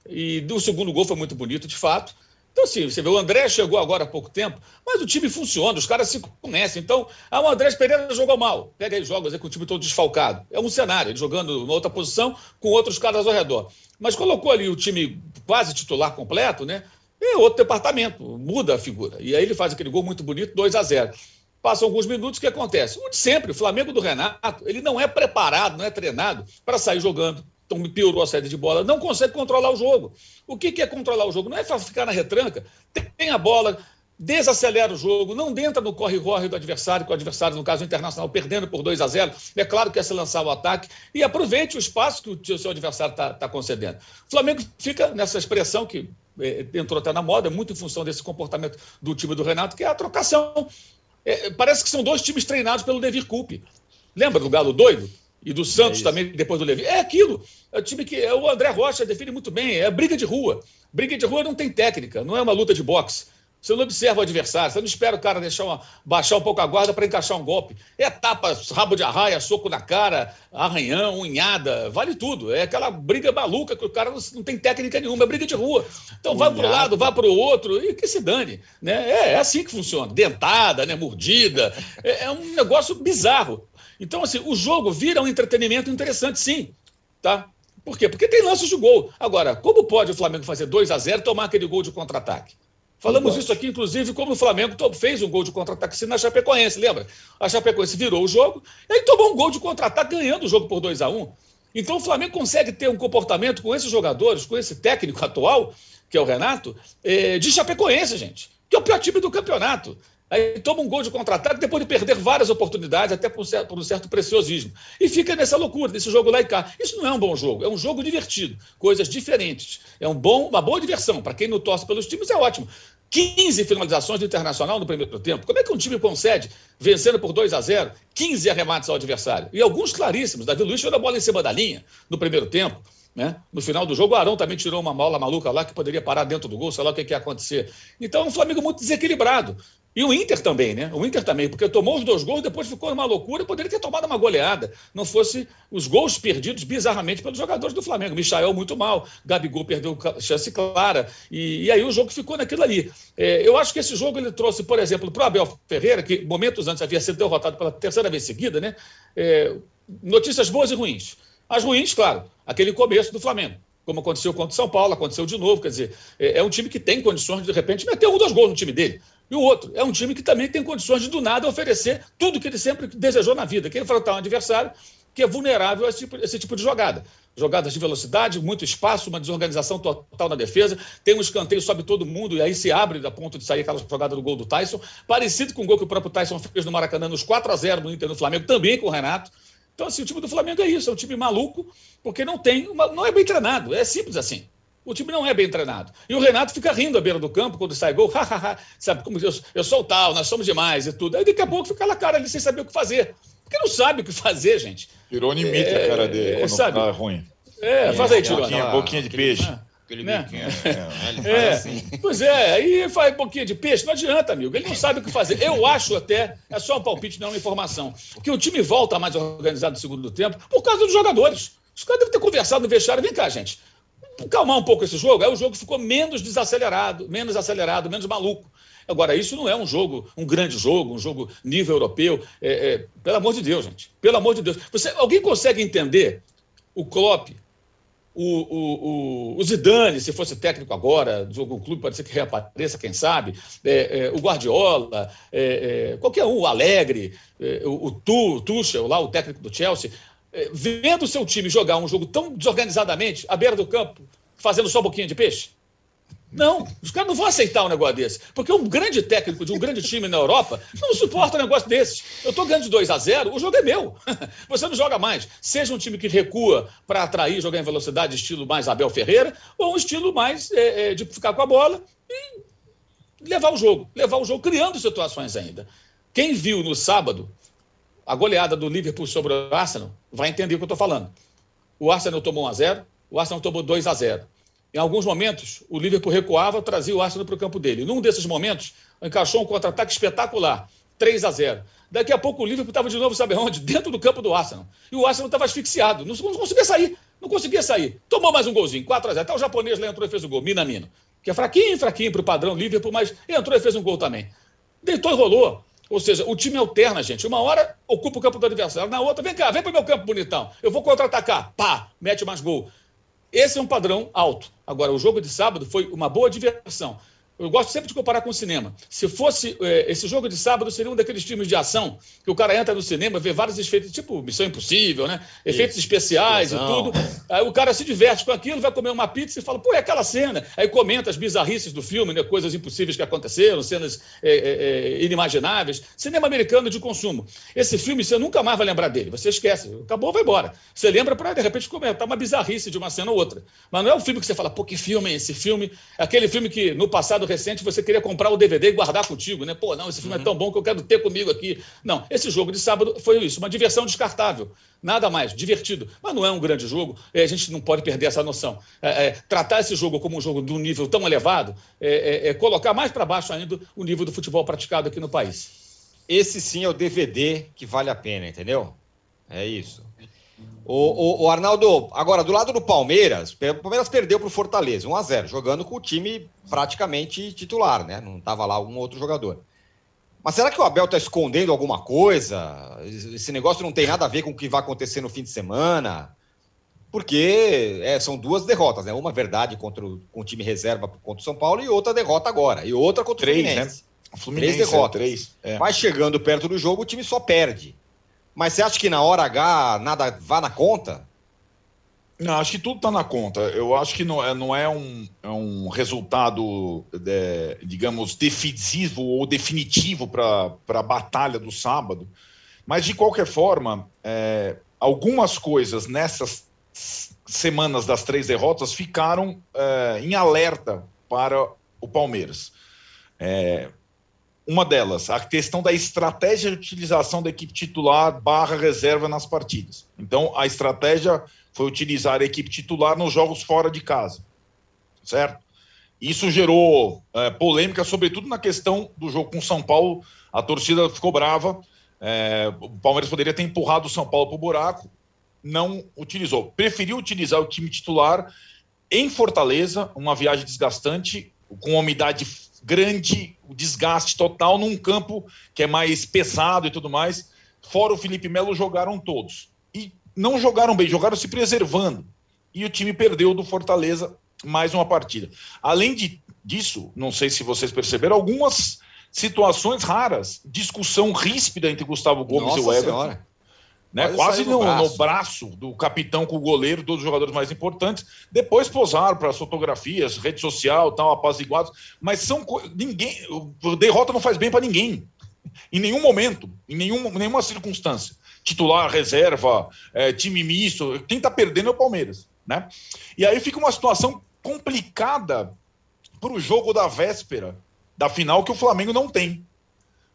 E o segundo gol foi muito bonito, de fato. Então, assim, você vê, o André chegou agora há pouco tempo, mas o time funciona, os caras se conhecem. Então, ah, o André Pereira jogou mal. Pega aí jogos aí com o time todo desfalcado. É um cenário, ele jogando numa outra posição com outros caras ao redor. Mas colocou ali o time quase titular completo, né? É outro departamento, muda a figura. E aí ele faz aquele gol muito bonito, 2 a 0 Passam alguns minutos, o que acontece? O de sempre, o Flamengo do Renato, ele não é preparado, não é treinado para sair jogando. Piorou a saída de bola, não consegue controlar o jogo. O que que é controlar o jogo? Não é ficar na retranca, tem a bola, desacelera o jogo, não entra no corre-corre do adversário, com o adversário, no caso Internacional, perdendo por 2 a 0 É claro que é se lançar o ataque e aproveite o espaço que o seu adversário está concedendo. O Flamengo fica nessa expressão que é, entrou até na moda, muito em função desse comportamento do time do Renato, que é a trocação. É, parece que são dois times treinados pelo Devir Coupe. Lembra do Galo doido? E do Santos isso. também, depois do Levi. É aquilo. É o time que é o André Rocha define muito bem. É briga de rua. Briga de rua não tem técnica, não é uma luta de boxe. Você não observa o adversário, você não espera o cara deixar uma, baixar um pouco a guarda para encaixar um golpe. É tapa, rabo de arraia, soco na cara, arranhão, unhada, vale tudo. É aquela briga maluca que o cara não, não tem técnica nenhuma, é briga de rua. Então vai para um lado, vai para o outro e que se dane. Né? É, é assim que funciona. Dentada, né? mordida. É, é um negócio bizarro. Então, assim, o jogo vira um entretenimento interessante, sim. Tá? Por quê? Porque tem lances de gol. Agora, como pode o Flamengo fazer 2 a 0 e tomar aquele gol de contra-ataque? Falamos isso aqui, inclusive, como o Flamengo fez um gol de contra-ataque na Chapecoense, lembra? A Chapecoense virou o jogo e tomou um gol de contra-ataque ganhando o jogo por 2 a 1 Então o Flamengo consegue ter um comportamento com esses jogadores, com esse técnico [laughs] atual, que é o Renato, eh, de Chapecoense, gente, que é o pior time do campeonato. Aí toma um gol de contra-ataque depois de perder várias oportunidades, até por um, certo, por um certo preciosismo. E fica nessa loucura, nesse jogo lá e cá. Isso não é um bom jogo, é um jogo divertido, coisas diferentes. É um bom, uma boa diversão. Para quem não torce pelos times, é ótimo. 15 finalizações do Internacional no primeiro tempo. Como é que um time concede, vencendo por 2 a 0, 15 arremates ao adversário? E alguns claríssimos. Davi Luiz tirou a bola em cima da linha no primeiro tempo. Né? No final do jogo, o Arão também tirou uma bola maluca lá que poderia parar dentro do gol, sei lá o que, que ia acontecer. Então, é um Flamengo muito desequilibrado. E o Inter também, né? O Inter também, porque tomou os dois gols, depois ficou numa loucura, poderia ter tomado uma goleada. Não fosse os gols perdidos bizarramente pelos jogadores do Flamengo. Michael muito mal, Gabigol perdeu chance clara. E, e aí o jogo ficou naquilo ali. É, eu acho que esse jogo ele trouxe, por exemplo, para o Abel Ferreira, que momentos antes havia sido derrotado pela terceira vez seguida, né? É, notícias boas e ruins. As ruins, claro, aquele começo do Flamengo. Como aconteceu contra o São Paulo, aconteceu de novo. Quer dizer, é, é um time que tem condições de, de repente, meter um, dois gols no time dele. E o outro é um time que também tem condições de, do nada, oferecer tudo que ele sempre desejou na vida, que é enfrentar um adversário que é vulnerável a esse tipo, esse tipo de jogada. Jogadas de velocidade, muito espaço, uma desorganização total na defesa. Tem um escanteio, sobe todo mundo e aí se abre da ponto de sair aquela jogada do gol do Tyson. Parecido com o gol que o próprio Tyson fez no Maracanã nos 4 a 0 no Inter no Flamengo, também com o Renato. Então, assim, o time do Flamengo é isso, é um time maluco, porque não tem, uma, não é bem treinado, é simples assim. O time não é bem treinado. E o Renato fica rindo à beira do campo quando sai gol, [laughs] sabe, como eu, eu sou o tal, nós somos demais e tudo. Aí daqui a pouco fica na cara ali sem saber o que fazer. Porque não sabe o que fazer, gente. Virou limite é, a cara dele quando sabe? tá ruim. É, faz aí, Tirone. Boquinha, boquinha de peixe. Aquele né? biquinho. É, é, é. Assim. Pois é, aí faz um pouquinho de peixe, não adianta, amigo. Ele não sabe o que fazer. Eu acho até, é só um palpite, não é uma informação, que o time volta mais organizado no segundo tempo por causa dos jogadores. Os caras devem ter conversado no vestiário. Vem cá, gente. Calmar um pouco esse jogo. Aí o jogo ficou menos desacelerado, menos acelerado, menos maluco. Agora, isso não é um jogo, um grande jogo, um jogo nível europeu. É, é, pelo amor de Deus, gente. Pelo amor de Deus. Você, alguém consegue entender o Klopp o, o, o, Zidane, se fosse técnico agora, de algum clube, pode ser que reapareça, quem sabe, é, é, o Guardiola, é, é qualquer um, o Alegre, é, o, o tu, Tuchel, lá, o técnico do Chelsea, é, vendo o seu time jogar um jogo tão desorganizadamente, à beira do campo, fazendo só boquinha de peixe, não, os caras não vão aceitar um negócio desse. Porque um grande técnico de um grande time na Europa não suporta um negócio desses. Eu estou ganhando de 2 a 0 o jogo é meu. [laughs] Você não joga mais. Seja um time que recua para atrair, jogar em velocidade, estilo mais Abel Ferreira, ou um estilo mais é, é, de ficar com a bola e levar o jogo. Levar o jogo criando situações ainda. Quem viu no sábado a goleada do Liverpool sobre o Arsenal vai entender o que eu estou falando. O Arsenal tomou 1 a 0 o Arsenal tomou 2 a 0 em alguns momentos, o Liverpool recuava, trazia o Arsenal para o campo dele. Num desses momentos, encaixou um contra-ataque espetacular, 3 a 0. Daqui a pouco o Liverpool estava de novo, sabe onde? [laughs] Dentro do campo do Arsenal. E o Arsenal estava asfixiado, não, não, conseguia sair, não conseguia sair. Tomou mais um golzinho, 4 a 0. Até o japonês lá entrou e fez o gol, Minamino. Que é fraquinho, fraquinho para o padrão Liverpool, mas entrou e fez um gol também. Deitou e rolou. Ou seja, o time alterna, gente. Uma hora ocupa o campo do adversário, na outra, vem cá, vem para o meu campo bonitão. Eu vou contra-atacar. Pá, mete mais gol. Esse é um padrão alto. Agora, o jogo de sábado foi uma boa diversão. Eu gosto sempre de comparar com o cinema. Se fosse é, esse jogo de sábado, seria um daqueles filmes de ação que o cara entra no cinema, vê vários efeitos, tipo Missão Impossível, né? Efeitos Isso. especiais e tudo. Aí o cara se diverte com aquilo, vai comer uma pizza e fala, pô, é aquela cena. Aí comenta as bizarrices do filme, né? Coisas impossíveis que aconteceram, cenas é, é, inimagináveis. Cinema americano de consumo. Esse filme você nunca mais vai lembrar dele. Você esquece. Acabou, vai embora. Você lembra para, de repente, comentar uma bizarrice de uma cena ou outra. Mas não é um filme que você fala, pô, que filme é esse filme? Aquele filme que no passado recente você queria comprar o DVD e guardar contigo, né? Pô, não, esse filme é uhum. é tão bom que eu quero ter comigo aqui. Não, esse jogo de sábado foi isso, uma diversão descartável. Nada mais, divertido. Mas não é um grande jogo, a gente não pode perder essa noção. É, é, tratar esse jogo como um jogo de um nível tão elevado é, é, é colocar mais para baixo ainda o nível do futebol praticado aqui no país. Esse sim é o DVD que vale a pena, entendeu? É isso. O, o, o, Arnaldo, agora do lado do Palmeiras, o Palmeiras perdeu para o Fortaleza, 1 a 0 jogando com o time praticamente titular, né? Não estava lá algum outro jogador. Mas será que o Abel está escondendo alguma coisa? Esse negócio não tem nada a ver com o que vai acontecer no fim de semana? Porque é, são duas derrotas, né? Uma verdade contra o, com o time reserva contra o São Paulo e outra derrota agora. E outra contra três, o Fluminense. Né? Fluminense três derrotas. É, três, é. Mas chegando perto do jogo, o time só perde. Mas você acha que na hora H nada vá na conta? Não, acho que tudo está na conta. Eu acho que não é, não é, um, é um resultado, é, digamos, decisivo ou definitivo para a batalha do sábado. Mas, de qualquer forma, é, algumas coisas nessas semanas das três derrotas ficaram é, em alerta para o Palmeiras. É, uma delas, a questão da estratégia de utilização da equipe titular barra reserva nas partidas. Então, a estratégia foi utilizar a equipe titular nos jogos fora de casa, certo? Isso gerou é, polêmica, sobretudo na questão do jogo com São Paulo. A torcida ficou brava. É, o Palmeiras poderia ter empurrado o São Paulo para o buraco, não utilizou. Preferiu utilizar o time titular em Fortaleza, uma viagem desgastante, com umidade grande, o desgaste total num campo que é mais pesado e tudo mais. Fora o Felipe Melo, jogaram todos. E não jogaram bem, jogaram se preservando. E o time perdeu do Fortaleza mais uma partida. Além de, disso, não sei se vocês perceberam, algumas situações raras, discussão ríspida entre Gustavo Gomes Nossa e o Everton. Senhora. Né? Quase no no, braço. no braço do capitão com o goleiro, todos os jogadores mais importantes. Depois posaram para as fotografias, rede social, tal, apaziguados. Mas são ninguém. Derrota não faz bem para ninguém. Em nenhum momento, em nenhum, nenhuma circunstância. Titular, reserva, eh, time misto. Quem está perdendo é o Palmeiras. Né? E aí fica uma situação complicada para o jogo da véspera da final que o Flamengo não tem.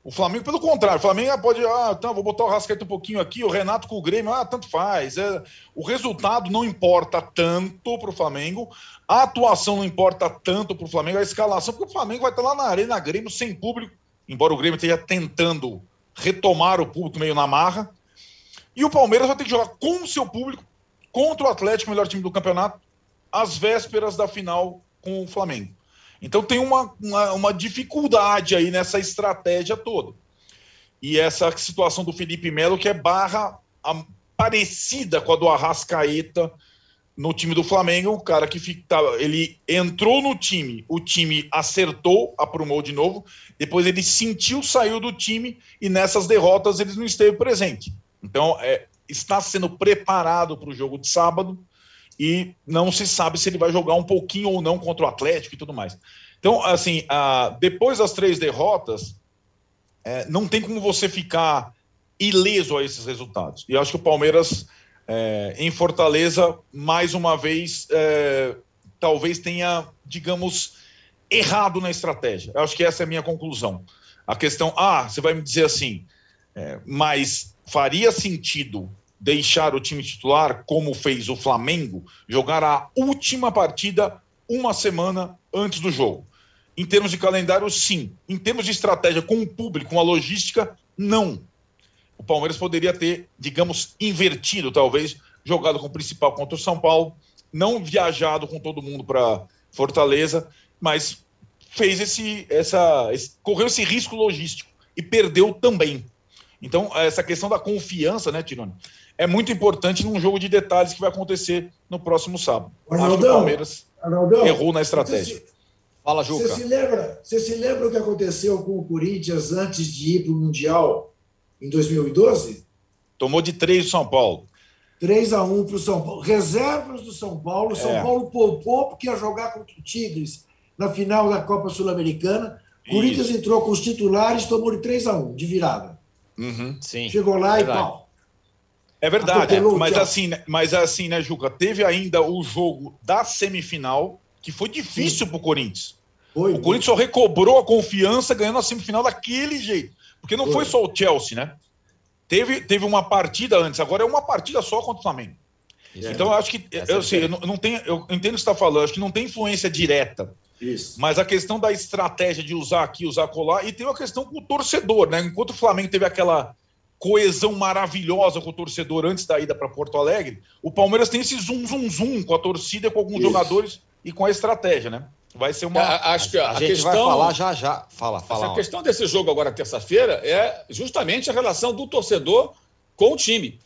O Flamengo, pelo contrário, o Flamengo ah, pode, ah, então, vou botar o Rascaeta um pouquinho aqui, o Renato com o Grêmio, ah, tanto faz. É, o resultado não importa tanto para o Flamengo, a atuação não importa tanto para o Flamengo, a escalação, porque o Flamengo vai estar lá na Arena Grêmio sem público, embora o Grêmio esteja tentando retomar o público meio na marra. E o Palmeiras vai ter que jogar com o seu público contra o Atlético, melhor time do campeonato, às vésperas da final com o Flamengo. Então tem uma, uma, uma dificuldade aí nessa estratégia toda. E essa situação do Felipe Melo, que é barra a- parecida com a do Arrascaeta no time do Flamengo, o cara que fica, ele entrou no time, o time acertou, aprumou de novo, depois ele sentiu, saiu do time e nessas derrotas ele não esteve presente. Então, é, está sendo preparado para o jogo de sábado e não se sabe se ele vai jogar um pouquinho ou não contra o Atlético e tudo mais. Então, assim, depois das três derrotas, é, não tem como você ficar ileso a esses resultados. E acho que o Palmeiras, é, em Fortaleza, mais uma vez, é, talvez tenha, digamos, errado na estratégia. Eu acho que essa é a minha conclusão. A questão, ah, você vai me dizer assim, é, mas faria sentido deixar o time titular, como fez o Flamengo, jogar a última partida uma semana antes do jogo? Em termos de calendário, sim. Em termos de estratégia com o público, com a logística, não. O Palmeiras poderia ter, digamos, invertido, talvez, jogado com o principal contra o São Paulo, não viajado com todo mundo para Fortaleza, mas fez esse, essa, esse- correu esse risco logístico e perdeu também. Então, essa questão da confiança, né, Tirone, é muito importante num jogo de detalhes que vai acontecer no próximo sábado. Acho que o Arnaldão, Palmeiras Arnaldão, errou na você estratégia. se- Fala, Você Juca. se, lembra, você se lembra o que aconteceu com o Corinthians antes de ir para o Mundial em 2012? Tomou de três do São Paulo. 3 a 1 para o São Paulo. Reservas do São Paulo. São É. Paulo poupou porque ia jogar contra o Tigres na final da Copa Sul-Americana. O Corinthians entrou com os titulares tomou de 3 a 1 de virada. Uhum. Sim. Chegou lá Verdade. e pau. É verdade, Atropelou mas assim, né, mas assim, né, Juca? Teve ainda o jogo da semifinal, que foi difícil para o Corinthians. Foi, O Corinthians só recobrou a confiança ganhando a semifinal daquele jeito. Porque não foi Foi. só o Chelsea, né? Teve, teve uma partida antes, agora é uma partida só contra o Flamengo. Então eu acho que. Essa é Eu, sei, eu, não, eu não tenho, eu entendo o que você está falando, acho que não tem influência direta. Isso. Mas a questão da estratégia de usar aqui, usar colar, e tem uma questão com o torcedor, né? Enquanto o Flamengo teve aquela coesão maravilhosa com o torcedor antes da ida para Porto Alegre, o Palmeiras tem esse zum zum zum com a torcida, com alguns Isso. jogadores e com a estratégia, né? Vai ser uma. A- Acho que a, A, a gente questão, vai falar já já. Fala, fala. a questão desse jogo agora, terça-feira, é justamente a relação do torcedor com o time.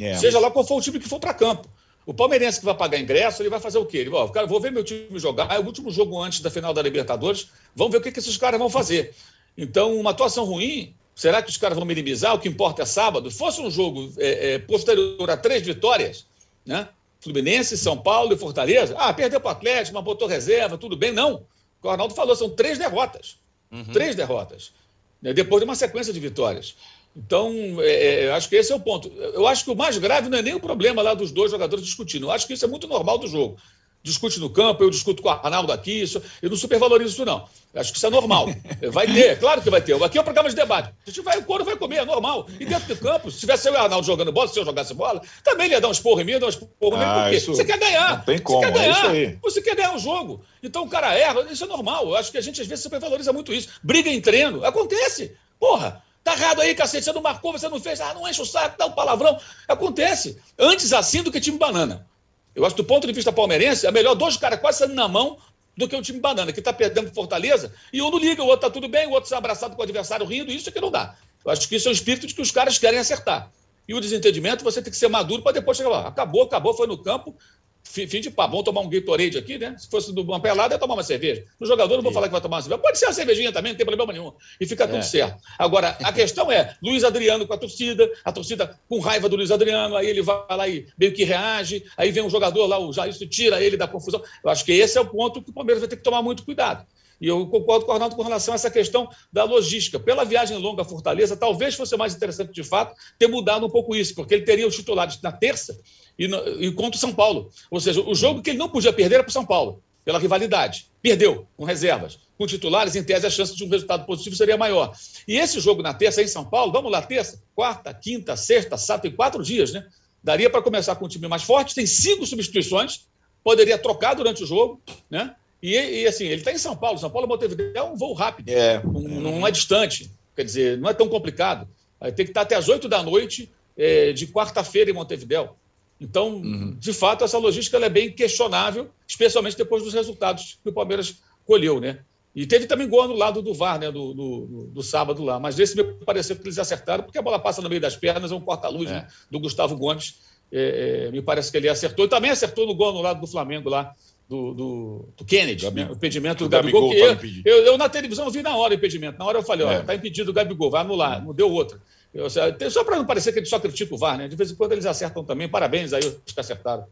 É. Seja lá qual for o time que for para campo. O palmeirense que vai pagar ingresso, ele vai fazer o quê? Ele vai, cara, vou ver meu time jogar, é o último jogo antes da final da Libertadores, vamos ver o que, que esses caras vão fazer. Então, uma atuação ruim, será que os caras vão minimizar? O que importa é sábado. Fosse um jogo é, é, posterior a três vitórias, né? Fluminense, São Paulo e Fortaleza. Ah, perdeu para o Atlético, mas botou reserva, tudo bem. Não. O Arnaldo falou, são três derrotas. Três derrotas. né, Depois de uma sequência de vitórias. Então, é, é, acho que esse é o ponto. Eu acho que o mais grave não é nem o problema lá dos dois jogadores discutindo. Eu acho que isso é muito normal do jogo. Discute no campo, eu discuto com o Arnaldo aqui, isso, eu não supervalorizo isso, não. Acho que isso é normal. [laughs] Vai ter, claro que vai ter. Aqui é um programa de debate. Se tiver o couro, vai comer, é normal. E dentro do campo, se tivesse eu e o Arnaldo jogando bola, se eu jogasse bola, também ele ia dar um esporro em mim, ia dar um esporro em mim, Ah, por quê? isso Você quer ganhar. não tem como, Você quer é ganhar. aí. Você quer ganhar um jogo. Então o cara erra, isso é normal. Eu acho que a gente às vezes supervaloriza muito isso. Briga em treino, acontece. Porra, tá errado aí, cacete. Você não marcou, você não fez. Ah, não enche o saco, dá um palavrão. Acontece. Antes assim do que time banana. Eu acho que do ponto de vista palmeirense, é melhor dois caras quase saindo na mão do que o time banana, que tá perdendo Fortaleza, e um não liga, o outro tá tudo bem, o outro se abraçado com o adversário rindo, isso é que não dá. Eu acho que isso é o espírito de que os caras querem acertar. E o desentendimento, você tem que ser maduro para depois chegar lá. Acabou, acabou, foi no campo, fim, de papo, vamos tomar um Gatorade aqui, né? Se fosse uma pelada, ia tomar uma cerveja. No jogador, não vou falar que vai tomar uma cerveja. Pode ser uma cervejinha também, não tem problema nenhum. E fica tudo É. certo. Agora, a questão é, Luiz Adriano com a torcida, a torcida com raiva do Luiz Adriano, aí ele vai lá e meio que reage, aí vem um jogador lá, o Jair, tira ele da confusão. Eu acho que esse é o ponto que o Palmeiras vai ter que tomar muito cuidado. E eu concordo com o Arnaldo com relação a essa questão da logística. Pela viagem longa à Fortaleza, talvez fosse mais interessante, de fato, ter mudado um pouco isso, porque ele teria os titulares na terça e, e contra o São Paulo. Ou seja, o jogo que ele não podia perder era para o São Paulo, pela rivalidade. Perdeu, com reservas. Com titulares, em tese, a chance de um resultado positivo seria maior. E esse jogo na terça, em São Paulo, vamos lá, terça, quarta, quinta, sexta, sábado, tem quatro dias, né? Daria para começar com um time mais forte, tem cinco substituições, poderia trocar durante o jogo, né? E, e, assim, ele está em São Paulo. São Paulo Montevideo é um voo rápido. É. Não, não é distante. Quer dizer, não é tão complicado. Tem que estar até as 8 da noite é, de quarta-feira em Montevideo. Então, Uhum. de fato, essa logística é bem questionável, especialmente depois dos resultados que o Palmeiras colheu, né? E teve também gol anulado do VAR, né? Do, do, do- do sábado lá. Mas esse me pareceu que eles acertaram, porque a bola passa no meio das pernas, é um corta-luz É. né, do Gustavo Gomes. É, é, me parece que ele acertou. E também acertou no gol anulado do Flamengo lá, do, do, do Kennedy, Gabi- né? o impedimento do Gabigol. Gabigol eu, eu, eu, na televisão vi na hora o impedimento. Na hora eu falei, É. olha, tá impedido o Gabigol, vai anular. Não deu outra. Eu, só para não parecer que ele só critica o VAR, né? De vez em quando eles acertam também. Parabéns aí os que acertaram.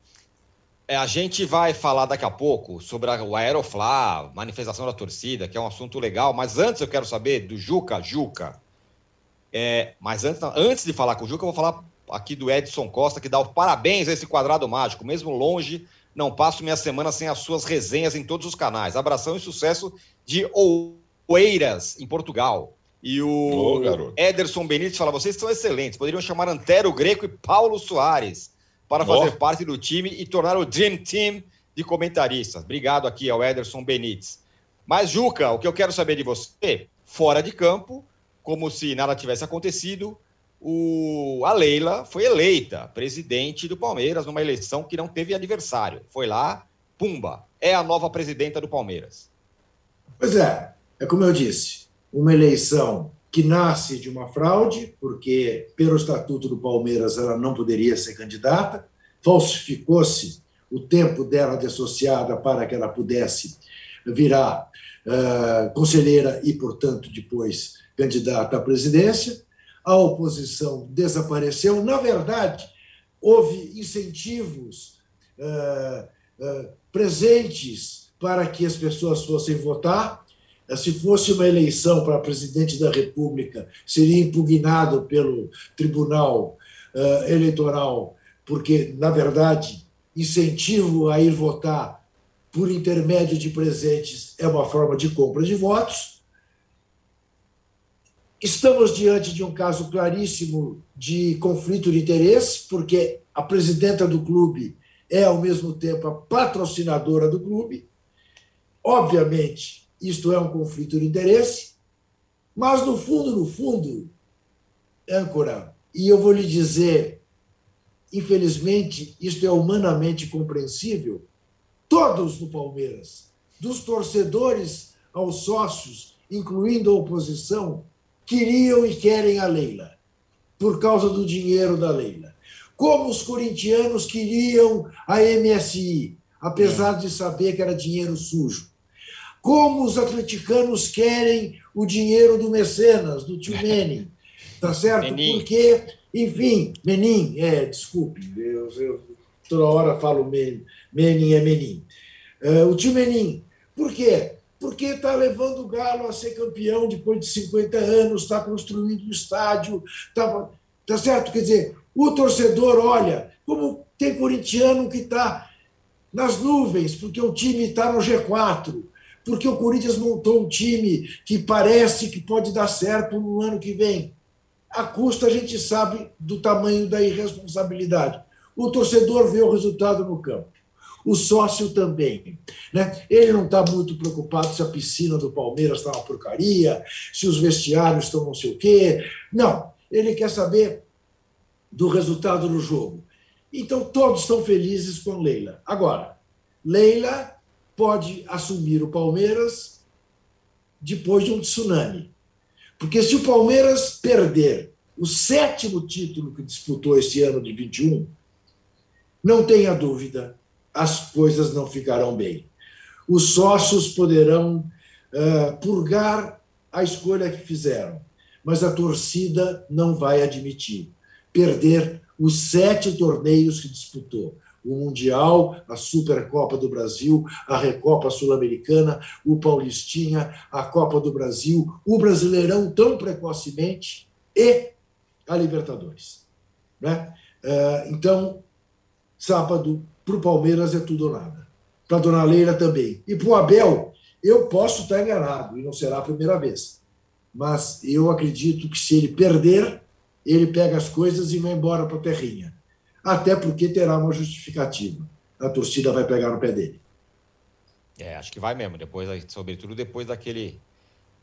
É, a gente vai falar daqui a pouco sobre a, o Aeroflá, manifestação da torcida, que é um assunto legal, mas antes eu quero saber do Juca, Juca. É, mas antes, antes de falar com o Juca, eu vou falar aqui do Edson Costa, que dá os parabéns a esse quadrado mágico. Mesmo longe, não passo minha semana sem as suas resenhas em todos os canais. Abração e sucesso de Oeiras, em Portugal. E o garoto. Ederson Benítez fala: vocês são excelentes, poderiam chamar Antero Greco e Paulo Soares para fazer parte do time e tornar o Dream Team de comentaristas. Obrigado aqui ao Ederson Benítez. Mas, Juca, o que eu quero saber de você, fora de campo, como se nada tivesse acontecido, o, a Leila foi eleita presidente do Palmeiras numa eleição que não teve aniversário. Foi lá, pumba, é a nova presidenta do Palmeiras. Pois é, é como eu disse, uma eleição que nasce de uma fraude, porque pelo estatuto do Palmeiras ela não poderia ser candidata, falsificou-se o tempo dela de associada para que ela pudesse virar eh, conselheira e, portanto, depois candidata à presidência. A oposição desapareceu. Na verdade, houve incentivos eh, eh, presentes para que as pessoas fossem votar. Eh, Se fosse uma eleição para presidente da República, seria impugnado pelo Tribunal eh, Eleitoral, porque, na verdade, incentivo a ir votar por intermédio de presentes é uma forma de compra de votos. Estamos diante de um caso claríssimo de conflito de interesse, porque a presidenta do clube é, ao mesmo tempo, a patrocinadora do clube. Obviamente, isto é um conflito de interesse, mas, no fundo, no fundo, âncora, e eu vou lhe dizer, infelizmente, isto é humanamente compreensível, todos no Palmeiras, dos torcedores aos sócios, incluindo a oposição, queriam e querem a Leila, por causa do dinheiro da Leila. Como os corintianos queriam a MSI, apesar de saber que era dinheiro sujo. Como os atleticanos querem o dinheiro do mecenas, do tio [laughs] Menin, tá certo? Menin. Porque, enfim, Menin, é, desculpe, eu, eu toda hora falo Menin, Menin é Menin. É, o tio Menin, por quê? Porque está levando o Galo a ser campeão depois de 50 anos, está construindo o estádio, tá, tá certo? Quer dizer, o torcedor olha, como tem corintiano que está nas nuvens, porque o time está no G4, porque o Corinthians montou um time que parece que pode dar certo no ano que vem. A custa a gente sabe do tamanho da irresponsabilidade. O torcedor vê o resultado no campo. O sócio também. Né? Ele não está muito preocupado se a piscina do Palmeiras está uma porcaria, se os vestiários estão não sei o quê. Não. Ele quer saber do resultado do jogo. Então, todos estão felizes com Leila. Agora, Leila pode assumir o Palmeiras depois de um tsunami. Porque se o Palmeiras perder o sétimo título que disputou esse ano de 21, não tenha dúvida, as coisas não ficarão bem. Os sócios poderão uh, purgar a escolha que fizeram, mas a torcida não vai admitir perder os sete torneios que disputou. O Mundial, a Supercopa do Brasil, a Recopa Sul-Americana, o Paulistinha, a Copa do Brasil, o Brasileirão tão precocemente e a Libertadores. Né? Uh, então, sábado, para o Palmeiras é tudo ou nada. Para a Dona Leila também. E para o Abel, eu posso estar enganado, e não será a primeira vez. Mas eu acredito que se ele perder, ele pega as coisas e vai embora para a terrinha. Até porque terá uma justificativa. A torcida vai pegar no pé dele. É, acho que vai mesmo. Depois, sobretudo depois daquele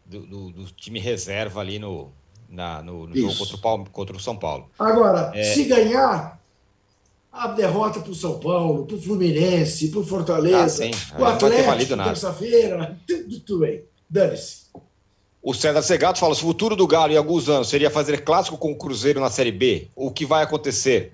do, do, do time reserva ali no, na, no, no jogo contra o, Paulo, contra o, São Paulo. Agora, é... se ganhar, a derrota para o São Paulo, para o Fluminense, para o Fortaleza, ah, o Atlético, terça-feira, tudo, tudo bem. Dane-se. O César Segato fala: o futuro do Galo em alguns anos seria fazer clássico com o Cruzeiro na Série B. O que vai acontecer?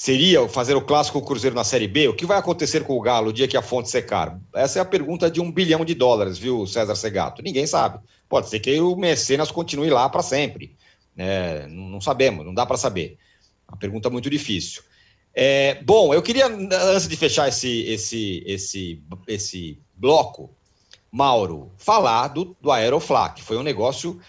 Seria fazer o clássico Cruzeiro na Série B? O que vai acontecer com o Galo o dia que a fonte secar? Essa é a pergunta de um bilhão de dólares, viu, César Segato? Ninguém sabe. Pode ser que o Mecenas continue lá para sempre. É, não sabemos, não dá para saber. Uma pergunta muito difícil. É, bom, eu queria, antes de fechar esse, esse, esse, esse bloco, Mauro, falar do, do Aeroflá, que foi um negócio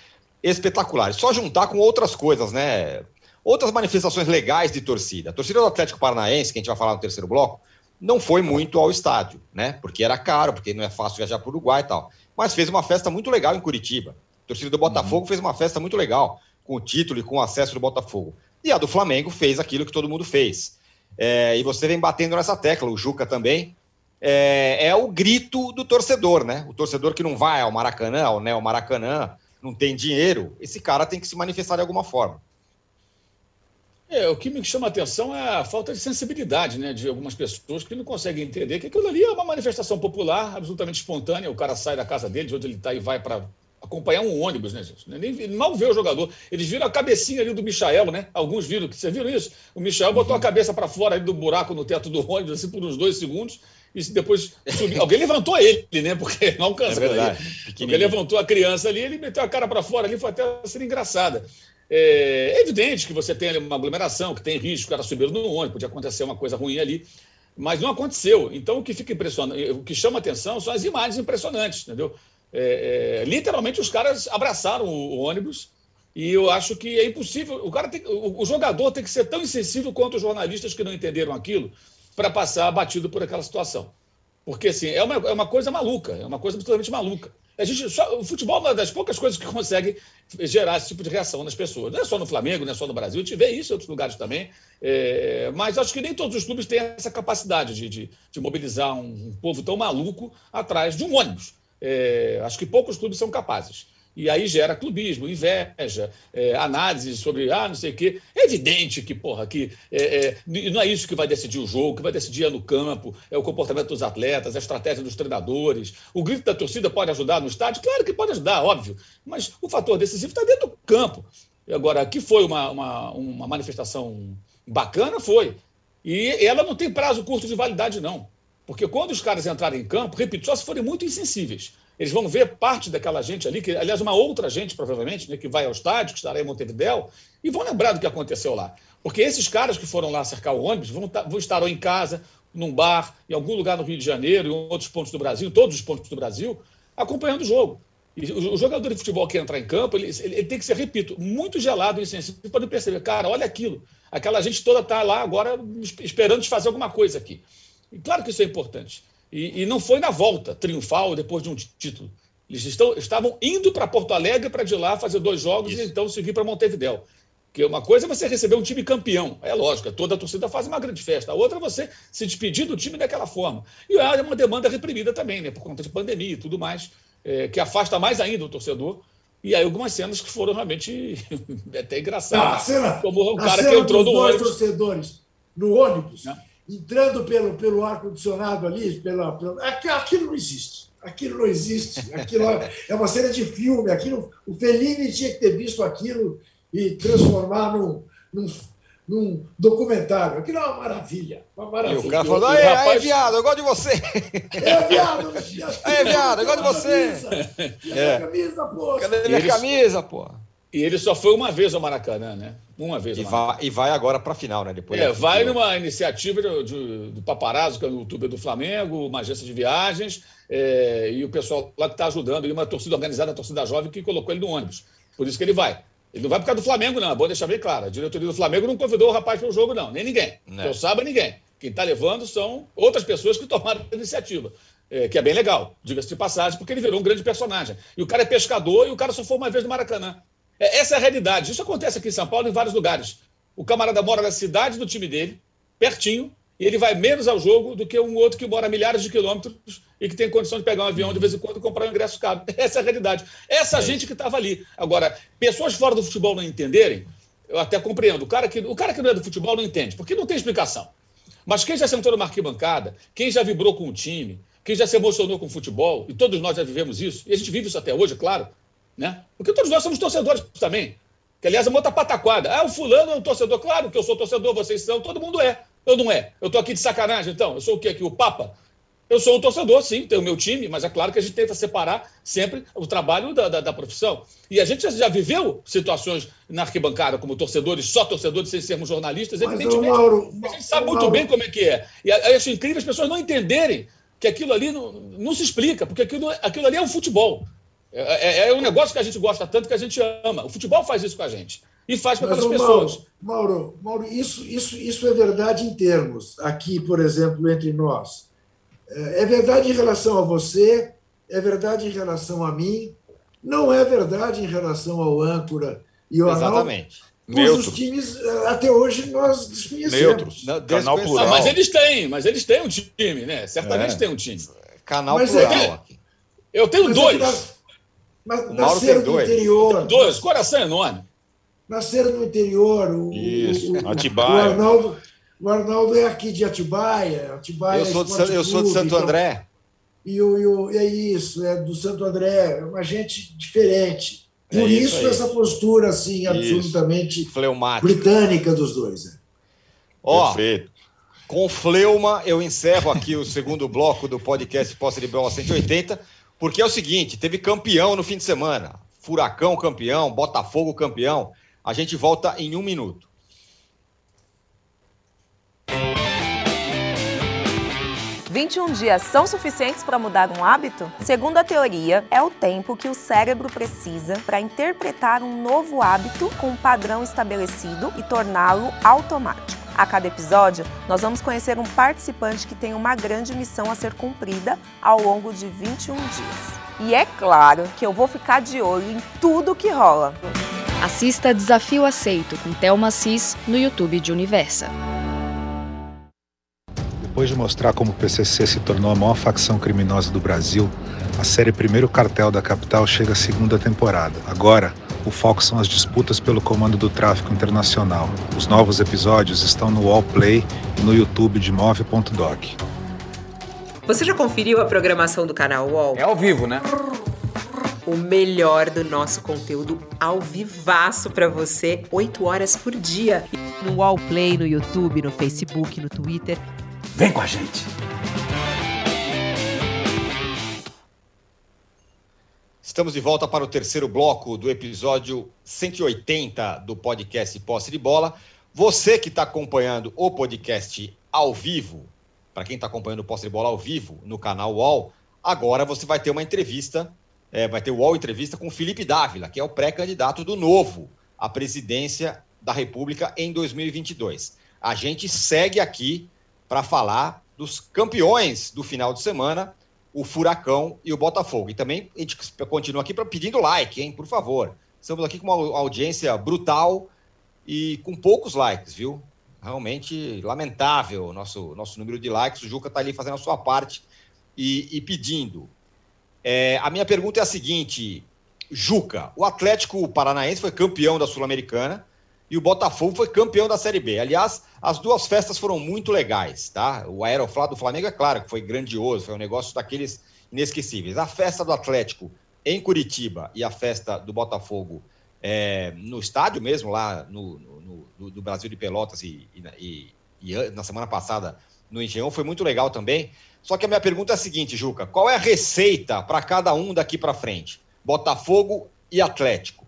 espetacular. Só juntar com outras coisas, né? Outras manifestações legais de torcida. A torcida do Atlético Paranaense, que a gente vai falar no terceiro bloco, não foi muito ao estádio, né? Porque era caro, porque não é fácil viajar para o Uruguai e tal. Mas fez uma festa muito legal em Curitiba. A torcida do Botafogo uhum. fez uma festa muito legal, com o título e com o acesso do Botafogo. E a do Flamengo fez aquilo que todo mundo fez. É, e você vem batendo nessa tecla, o Juca também. É, é, o grito do torcedor, né? O torcedor que não vai ao Maracanã, ao Neo Maracanã, não tem dinheiro, esse cara tem que se manifestar de alguma forma. É, o que me chama a atenção é a falta de sensibilidade né, de algumas pessoas que não conseguem entender que aquilo ali é uma manifestação popular, absolutamente espontânea. O cara sai da casa dele, de onde ele está, e vai para acompanhar um ônibus, né, gente? Nem, mal vê o jogador. Eles viram a cabecinha ali do Michael, né? Alguns viram, vocês viram isso? O Michael botou a cabeça para fora ali do buraco no teto do ônibus, assim, por uns dois segundos, e depois subiu. Alguém levantou ele, né? Porque não alcança. É verdade. Alguém levantou a criança ali, ele meteu a cara para fora ali, foi até ser engraçada. É, é evidente que você tem uma aglomeração, que tem risco, o cara subir no ônibus, podia acontecer uma coisa ruim ali, mas não aconteceu. Então, o que fica impressionante, o que chama atenção são as imagens impressionantes, entendeu? É, é, literalmente os caras abraçaram o, o, ônibus e eu acho que é impossível. O, cara tem, o, o, jogador tem que ser tão insensível quanto os jornalistas que não entenderam aquilo para passar batido por aquela situação. Porque assim, é uma, é uma coisa maluca, é uma coisa absolutamente maluca. A gente, só, o futebol é uma das poucas coisas que consegue gerar esse tipo de reação nas pessoas. Não é só no Flamengo, não é só no Brasil, a gente vê isso em outros lugares também. É, mas acho que nem todos os clubes têm essa capacidade de, de, de mobilizar um, povo tão maluco atrás de um ônibus. É, acho que poucos clubes são capazes. E aí gera clubismo, inveja, é, análise sobre, ah, não sei o quê. É evidente que, porra, que é, é, não é isso que vai decidir o jogo, que vai decidir é no campo, é o comportamento dos atletas, a estratégia dos treinadores. O grito da torcida pode ajudar no estádio? Claro que pode ajudar, óbvio. Mas o fator decisivo está dentro do campo. Agora, que foi uma, uma, uma manifestação bacana, foi. E ela não tem prazo curto de validade, não. Porque quando os caras entrarem em campo, repito, só se forem muito insensíveis. Eles vão ver parte daquela gente ali, que, aliás, uma outra gente, provavelmente, né, que vai ao estádio, que estará em Montevidéu, e vão lembrar do que aconteceu lá. Porque esses caras que foram lá cercar o ônibus vão, vão estar ou em casa, num bar, em algum lugar no Rio de Janeiro, em outros pontos do Brasil, todos os pontos do Brasil, acompanhando o jogo. E o jogador de futebol que entrar em campo, ele, ele, tem que ser, repito, muito gelado e insensível para perceber, cara, olha aquilo. Aquela gente toda está lá agora esperando fazer alguma coisa aqui. E claro que isso é importante. E, e, não foi na volta triunfal depois de um título. Eles estão, estavam indo para Porto Alegre para de lá fazer dois jogos isso. e então seguir para Montevidéu. Porque uma coisa é você receber um time campeão, é lógico, toda a torcida faz uma grande festa. A outra é você se despedir do time daquela forma. E é uma demanda reprimida também, né, por conta de pandemia e tudo mais, é, que afasta mais ainda o torcedor. E aí algumas cenas que foram realmente [laughs] até engraçadas. Ah, a cena, como o cara que entrou no ônibus. torcedores no ônibus. Não entrando pelo, pelo ar-condicionado ali, pela, pela, aquilo não existe. Aquilo não existe. Aquilo é uma cena de filme. Aquilo, o Fellini tinha que ter visto aquilo e transformar num, num, num documentário. Aquilo é uma maravilha. Uma E maravilha. o cara falou: Ei, rapaz- aí, viado, eu gosto de você. É, viado! É, viado, eu gosto de você. Cadê É. a camisa, pô? Cadê minha camisa, pô? E ele só foi uma vez ao Maracanã, né? Uma vez E Maracanã. vai, e vai agora pra final, né? Depois É, vai numa iniciativa do, do, do Paparazzo, que é o youtuber do Flamengo, uma agência de viagens, é, e o pessoal lá que está ajudando, e uma torcida organizada, a torcida jovem, que colocou ele no ônibus. Por isso que ele vai. Ele não vai por causa do Flamengo, não. É bom deixar bem claro. A diretoria do Flamengo não convidou o rapaz para o jogo, não. Nem ninguém. Não. Que eu saiba, ninguém. Quem está levando são outras pessoas que tomaram a iniciativa. é, que é bem legal, diga-se de passagem, porque ele virou um grande personagem. E o cara é pescador e o cara só foi uma vez no Maracanã. É, essa é a realidade. Isso acontece aqui em São Paulo em vários lugares. O camarada mora na cidade do time dele, pertinho, e ele vai menos ao jogo do que um outro que mora a milhares de quilômetros e que tem condição de pegar um avião de vez em quando e comprar um ingresso caro. [laughs] Essa é a realidade. Essa gente que estava ali. Agora, pessoas fora do futebol não entenderem, eu até compreendo. O cara, que, o cara que não é do futebol não entende, porque não tem explicação. Mas quem já sentou numa arquibancada, quem já vibrou com o time, quem já se emocionou com o futebol, e todos nós já vivemos isso, e a gente vive isso até hoje, claro, né? Porque todos nós somos torcedores também. Que, aliás, é uma outra pataquada. Ah, o fulano é um torcedor. Claro que eu sou torcedor, vocês são, todo mundo é. Eu não é. Eu estou aqui de sacanagem, então. Eu sou o quê aqui? O Papa? Eu sou um torcedor, sim, tenho o meu time, mas é claro que a gente tenta separar sempre o trabalho da, da, da profissão. E a gente já, já viveu situações na arquibancada como torcedores, só torcedores, sem sermos jornalistas, Mas, evidentemente. Mauro, A gente sabe muito Mauro, bem como é que é. E eu acho incrível as pessoas não entenderem que aquilo ali não, não se explica, porque aquilo, aquilo ali é um futebol. É, é- é um negócio que a gente gosta tanto que a gente ama. O futebol faz isso com a gente. E faz para Mas, outras pessoas. Mauro, Mauro, Mauro, isso, isso, isso é verdade em termos, aqui, por exemplo, entre nós. É é verdade em relação a você, é verdade em relação a mim, não é verdade em relação ao âncora e ao Exatamente. cujos Neutro. times eh, até hoje nós desconhecemos. Neutros. Não, Canal desconheço- Ah, plural. mas eles têm, mas eles têm um time, né? Certamente É. tem um time. Canal Mas plural é- aqui. Eu tenho Mas é dois. nas- mas O Mauro nasceram tem no dois. interior. Dois, coração enorme. Nasceram no interior. O, Isso, o, Atibaia. o Arnaldo, o Arnaldo é aqui de Atibaia. Atibaia Eu sou, de, San- eu sou de Santo então- André. E, o, e o- é isso, é do Santo André, é uma gente diferente. É Por isso isso, aí. essa postura assim, Isso. absolutamente Fleumático. britânica dos dois. né? Ó, Perfeito. com fleuma, eu encerro aqui o segundo bloco do podcast Posse de Bola 180, porque é o seguinte: teve campeão no fim de semana. Furacão campeão, Botafogo campeão. A gente volta em um minuto. Vinte 21 dias são suficientes para mudar um hábito? Segundo a teoria, é o tempo que o cérebro precisa para interpretar um novo hábito com um padrão estabelecido e torná-lo automático. A cada episódio, nós vamos conhecer um participante que tem uma grande missão a ser cumprida ao longo de 21 dias. E é claro que eu vou ficar de olho em tudo que rola. Assista Desafio Aceito com Thelma Cis no YouTube de Universa. Depois de mostrar como o PCC se tornou a maior facção criminosa do Brasil, a série Primeiro Cartel da Capital chega à segunda temporada. Agora, o foco são as disputas pelo comando do tráfico internacional. Os novos episódios estão no Wallplay e no YouTube de Move.doc. Você já conferiu a programação do canal UOL? É ao vivo, né? O melhor do nosso conteúdo ao vivaço pra você, 8 horas por dia. No Wallplay, no YouTube, no Facebook, no Twitter. Vem com a gente! Estamos de volta para o terceiro bloco do episódio 180 do podcast Posse de Bola. Você que está acompanhando o podcast ao vivo, para quem está acompanhando o Posse de Bola ao vivo no canal UOL, agora você vai ter uma entrevista, é, vai ter o UOL Entrevista com Felipe Dávila, que é o pré-candidato do Novo à presidência da República em 2022. A gente segue aqui para falar dos campeões do final de semana, o Furacão e o Botafogo. E também a gente continua aqui pedindo like, hein? Por favor. Estamos aqui com uma audiência brutal e com poucos likes, viu? Realmente lamentável o nosso, nosso número de likes. O Juca está ali fazendo a sua parte e, e pedindo. É, a minha pergunta é a seguinte: Juca, o Atlético Paranaense foi campeão da Sul-Americana e o Botafogo foi campeão da Série B. Aliás, as duas festas foram muito legais, tá? O Aeroflá do Flamengo, é claro que foi grandioso, foi um negócio daqueles inesquecíveis. A festa do Atlético em Curitiba e a festa do Botafogo é, no estádio mesmo, lá no, no, no- do, Brasil de Pelotas e, e e- na semana passada no Engenhão, foi muito legal também. Só que a minha pergunta é a seguinte, Juca: qual é a receita para cada um daqui para frente? Botafogo e Atlético.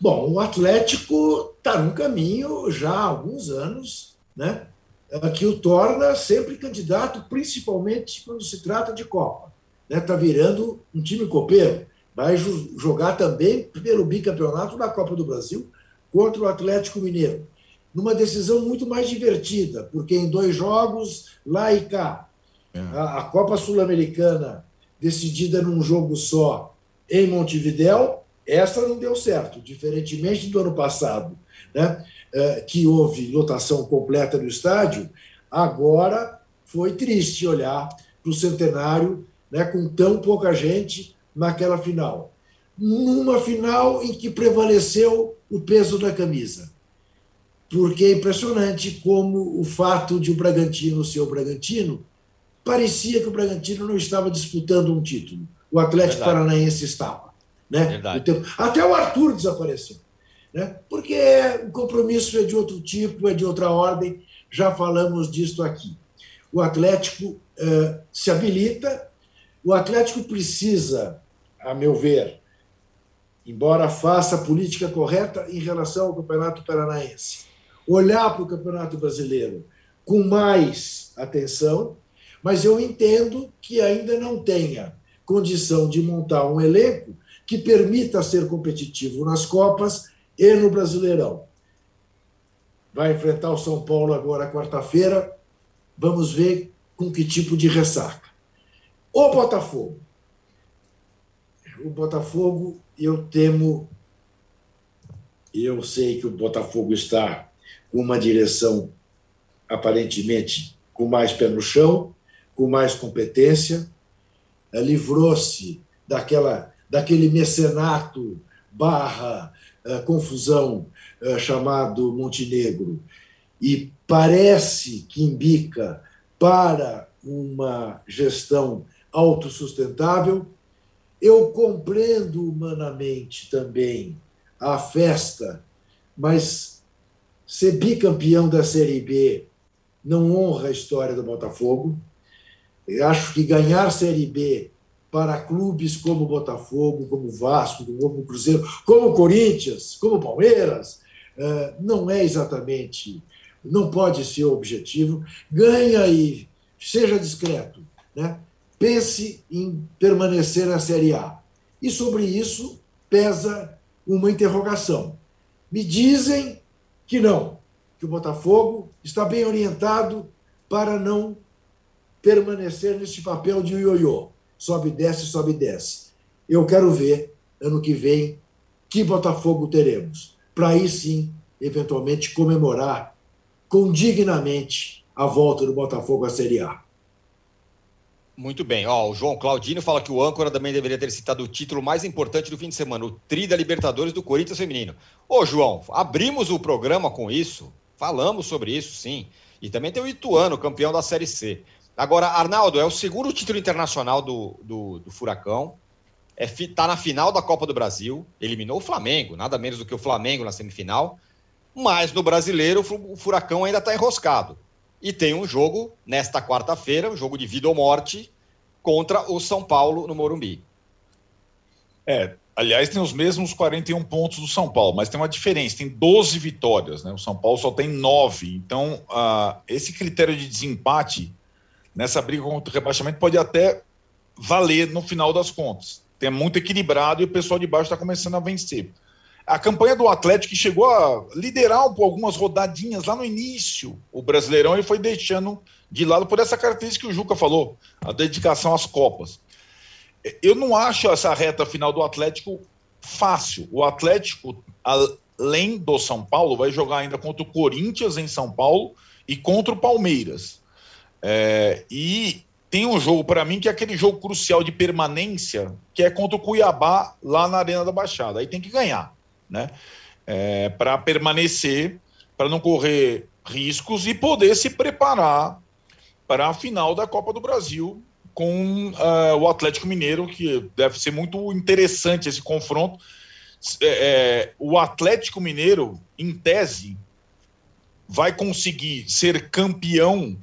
Bom, o Atlético está num caminho já há alguns anos, né, eh, que o torna sempre candidato, principalmente quando se trata de Copa. Está virando um time copeiro. Vai jogar também pelo bicampeonato da Copa do Brasil contra o Atlético Mineiro. Numa decisão muito mais divertida, porque em dois jogos, lá e cá. A, a Copa Sul-Americana decidida num jogo só em Montevidéu, essa não deu certo, diferentemente do ano passado, né, eh, que houve lotação completa no estádio, agora foi triste olhar para o centenário né, com tão pouca gente naquela final. Numa final em que prevaleceu o peso da camisa. Porque é impressionante como o fato de o Bragantino ser o Bragantino parecia que o Bragantino não estava disputando um título. O Atlético Verdade. Paranaense estava. Né? Verdade. O tempo- Até o Arthur desapareceu. Né? Porque o compromisso é de outro tipo, é de outra ordem. Já falamos disso aqui. O Atlético eh, se habilita, o Atlético precisa, a meu ver, embora faça a política correta em relação ao Campeonato Paranaense, olhar para o Campeonato Brasileiro com mais atenção, mas eu entendo que ainda não tenha condição de montar um elenco que permita ser competitivo nas Copas e no Brasileirão. Vai enfrentar o São Paulo agora quarta-feira. Vamos ver com que tipo de ressaca. O Botafogo. O Botafogo, eu temo. Eu sei que o Botafogo está com uma direção aparentemente com mais pé no chão, com mais competência, livrou-se daquela daquele mecenato barra eh, confusão eh, chamado Montenegro e parece que imbica para uma gestão autossustentável. Eu compreendo humanamente também a festa, mas ser bicampeão da Série B não honra a história do Botafogo. Eu acho que ganhar Série B para clubes como Botafogo, como Vasco, como Cruzeiro, como Corinthians, como Palmeiras, eh, não é exatamente, não pode ser o objetivo. Ganha e seja discreto, né? pense em permanecer na Série A. E sobre isso pesa uma interrogação. Me dizem que não, que o Botafogo está bem orientado para não permanecer neste papel de ioiô. Sobe, desce, sobe, desce. Eu quero ver, ano que vem, que Botafogo teremos. Para aí sim, eventualmente, comemorar condignamente a volta do Botafogo à Série A. Muito bem. Ó, o João Claudino fala que o âncora também deveria ter citado o título mais importante do fim de semana, o Tri da Libertadores do Corinthians Feminino. Ô, João, abrimos o programa com isso, falamos sobre isso, sim. E também tem o Ituano, campeão da Série C. Agora, Arnaldo, é o segundo título internacional do, do, do Furacão. É, fi- tá na final da Copa do Brasil. Eliminou o Flamengo, nada menos do que o Flamengo na semifinal. Mas no brasileiro, o Fu- o Furacão ainda está enroscado. E tem um jogo nesta quarta-feira, um jogo de vida ou morte, contra o São Paulo no Morumbi. É, aliás, tem os mesmos 41 pontos do São Paulo, mas tem uma diferença, tem 12 vitórias, né? O São Paulo só tem 9. Então, ah, esse critério de desempate nessa briga contra o rebaixamento pode até valer no final das contas. Tem muito equilibrado e o pessoal de baixo está começando a vencer. A campanha do Atlético que chegou a liderar por algumas rodadinhas lá no início, o Brasileirão, ele foi deixando de lado por essa característica que o Juca falou, a dedicação às Copas. Eu não acho essa reta final do Atlético fácil. O Atlético, além do São Paulo, vai jogar ainda contra o Corinthians em São Paulo e contra o Palmeiras. É, e tem um jogo para mim que é aquele jogo crucial de permanência, que é contra o Cuiabá lá na Arena da Baixada. Aí tem que ganhar, né? É, para permanecer, para não correr riscos e poder se preparar para a final da Copa do Brasil com uh, o Atlético Mineiro, que deve ser muito interessante esse confronto. é, é, o Atlético Mineiro, em tese, vai conseguir ser campeão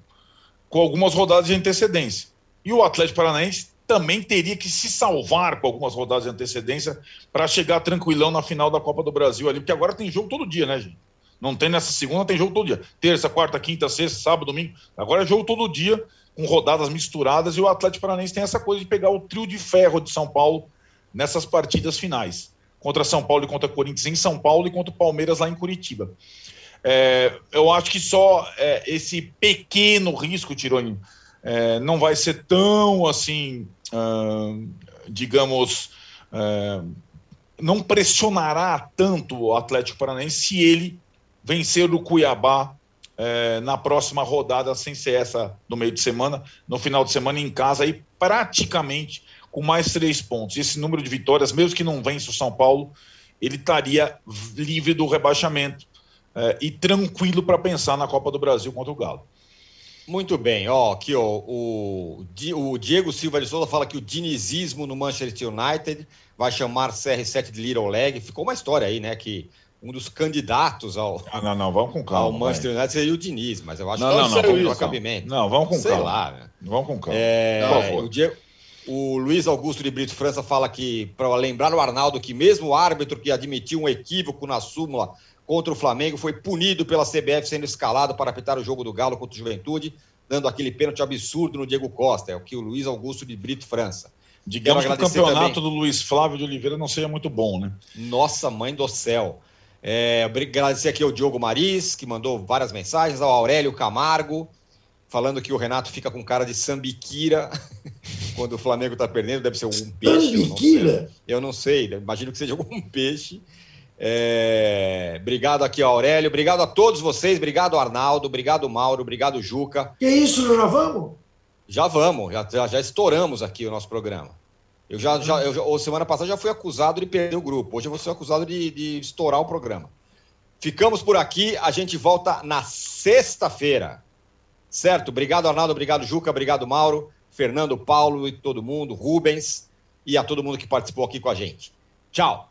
com algumas rodadas de antecedência. E o Atlético Paranaense também teria que se salvar com algumas rodadas de antecedência para chegar tranquilão na final da Copa do Brasil ali, porque agora tem jogo todo dia, né, gente? Não tem nessa segunda, tem jogo todo dia. Terça, quarta, quinta, sexta, sábado, domingo. Agora é jogo todo dia, com rodadas misturadas, e o Atlético Paranaense tem essa coisa de pegar o trio de ferro de São Paulo nessas partidas finais. Contra São Paulo e contra Corinthians em São Paulo e contra o Palmeiras lá em Curitiba. É, eu acho que só é, esse pequeno risco, Tironi, é, não vai ser tão assim, uh, digamos, uh, não pressionará tanto o Atlético Paranaense se ele vencer o Cuiabá é, na próxima rodada, sem ser essa no meio de semana, no final de semana em casa, e praticamente com mais três pontos. Esse número de vitórias, mesmo que não vença o São Paulo, ele estaria livre do rebaixamento é, e tranquilo para pensar na Copa do Brasil contra o Galo. Muito bem, ó, aqui ó, o, o Diego Silva de Souza fala que o dinizismo no Manchester United vai chamar CR7 de Little Leg. Ficou uma história aí, né, que um dos candidatos ao, ah, não, não, vamos com calma, ao Manchester United seria o Diniz, mas eu acho não, que não, não, não, não, cabimento. Não, vamos com Sei calma. lá, né? Vamos com calma. É, Por favor. o, Diego, o Luiz Augusto de Brito França fala que, para lembrar o Arnaldo, que mesmo o árbitro que admitiu um equívoco na súmula contra o Flamengo foi punido pela CBF sendo escalado para apitar o jogo do Galo contra o Juventude, dando aquele pênalti absurdo no Diego Costa. É o que o Luiz Augusto de Brito França. Digamos que o campeonato também- do Luiz Flávio de Oliveira não seja muito bom, né? Nossa mãe do céu. É, agradecer aqui ao Diogo Maris, que mandou várias mensagens, ao Aurélio Camargo, falando que o Renato fica com cara de sambiquira [laughs] quando o Flamengo tá perdendo, deve ser algum peixe. eu não sei. Sambiquira? Eu não sei, imagino que seja algum peixe. É, obrigado aqui ao Aurélio, obrigado a todos vocês, obrigado Arnaldo, obrigado Mauro, obrigado Juca. Que isso, já vamos? Já vamos, já, já, estouramos aqui o nosso programa. Eu já, já, eu já- semana passada já fui acusado de perder o grupo. Hoje eu vou ser acusado de, de estourar o programa. Ficamos por aqui, a gente volta na sexta-feira. Certo? Obrigado, Arnaldo, obrigado, Juca, obrigado, Mauro, Fernando, Paulo e todo mundo, Rubens e a todo mundo que participou aqui com a gente. Tchau.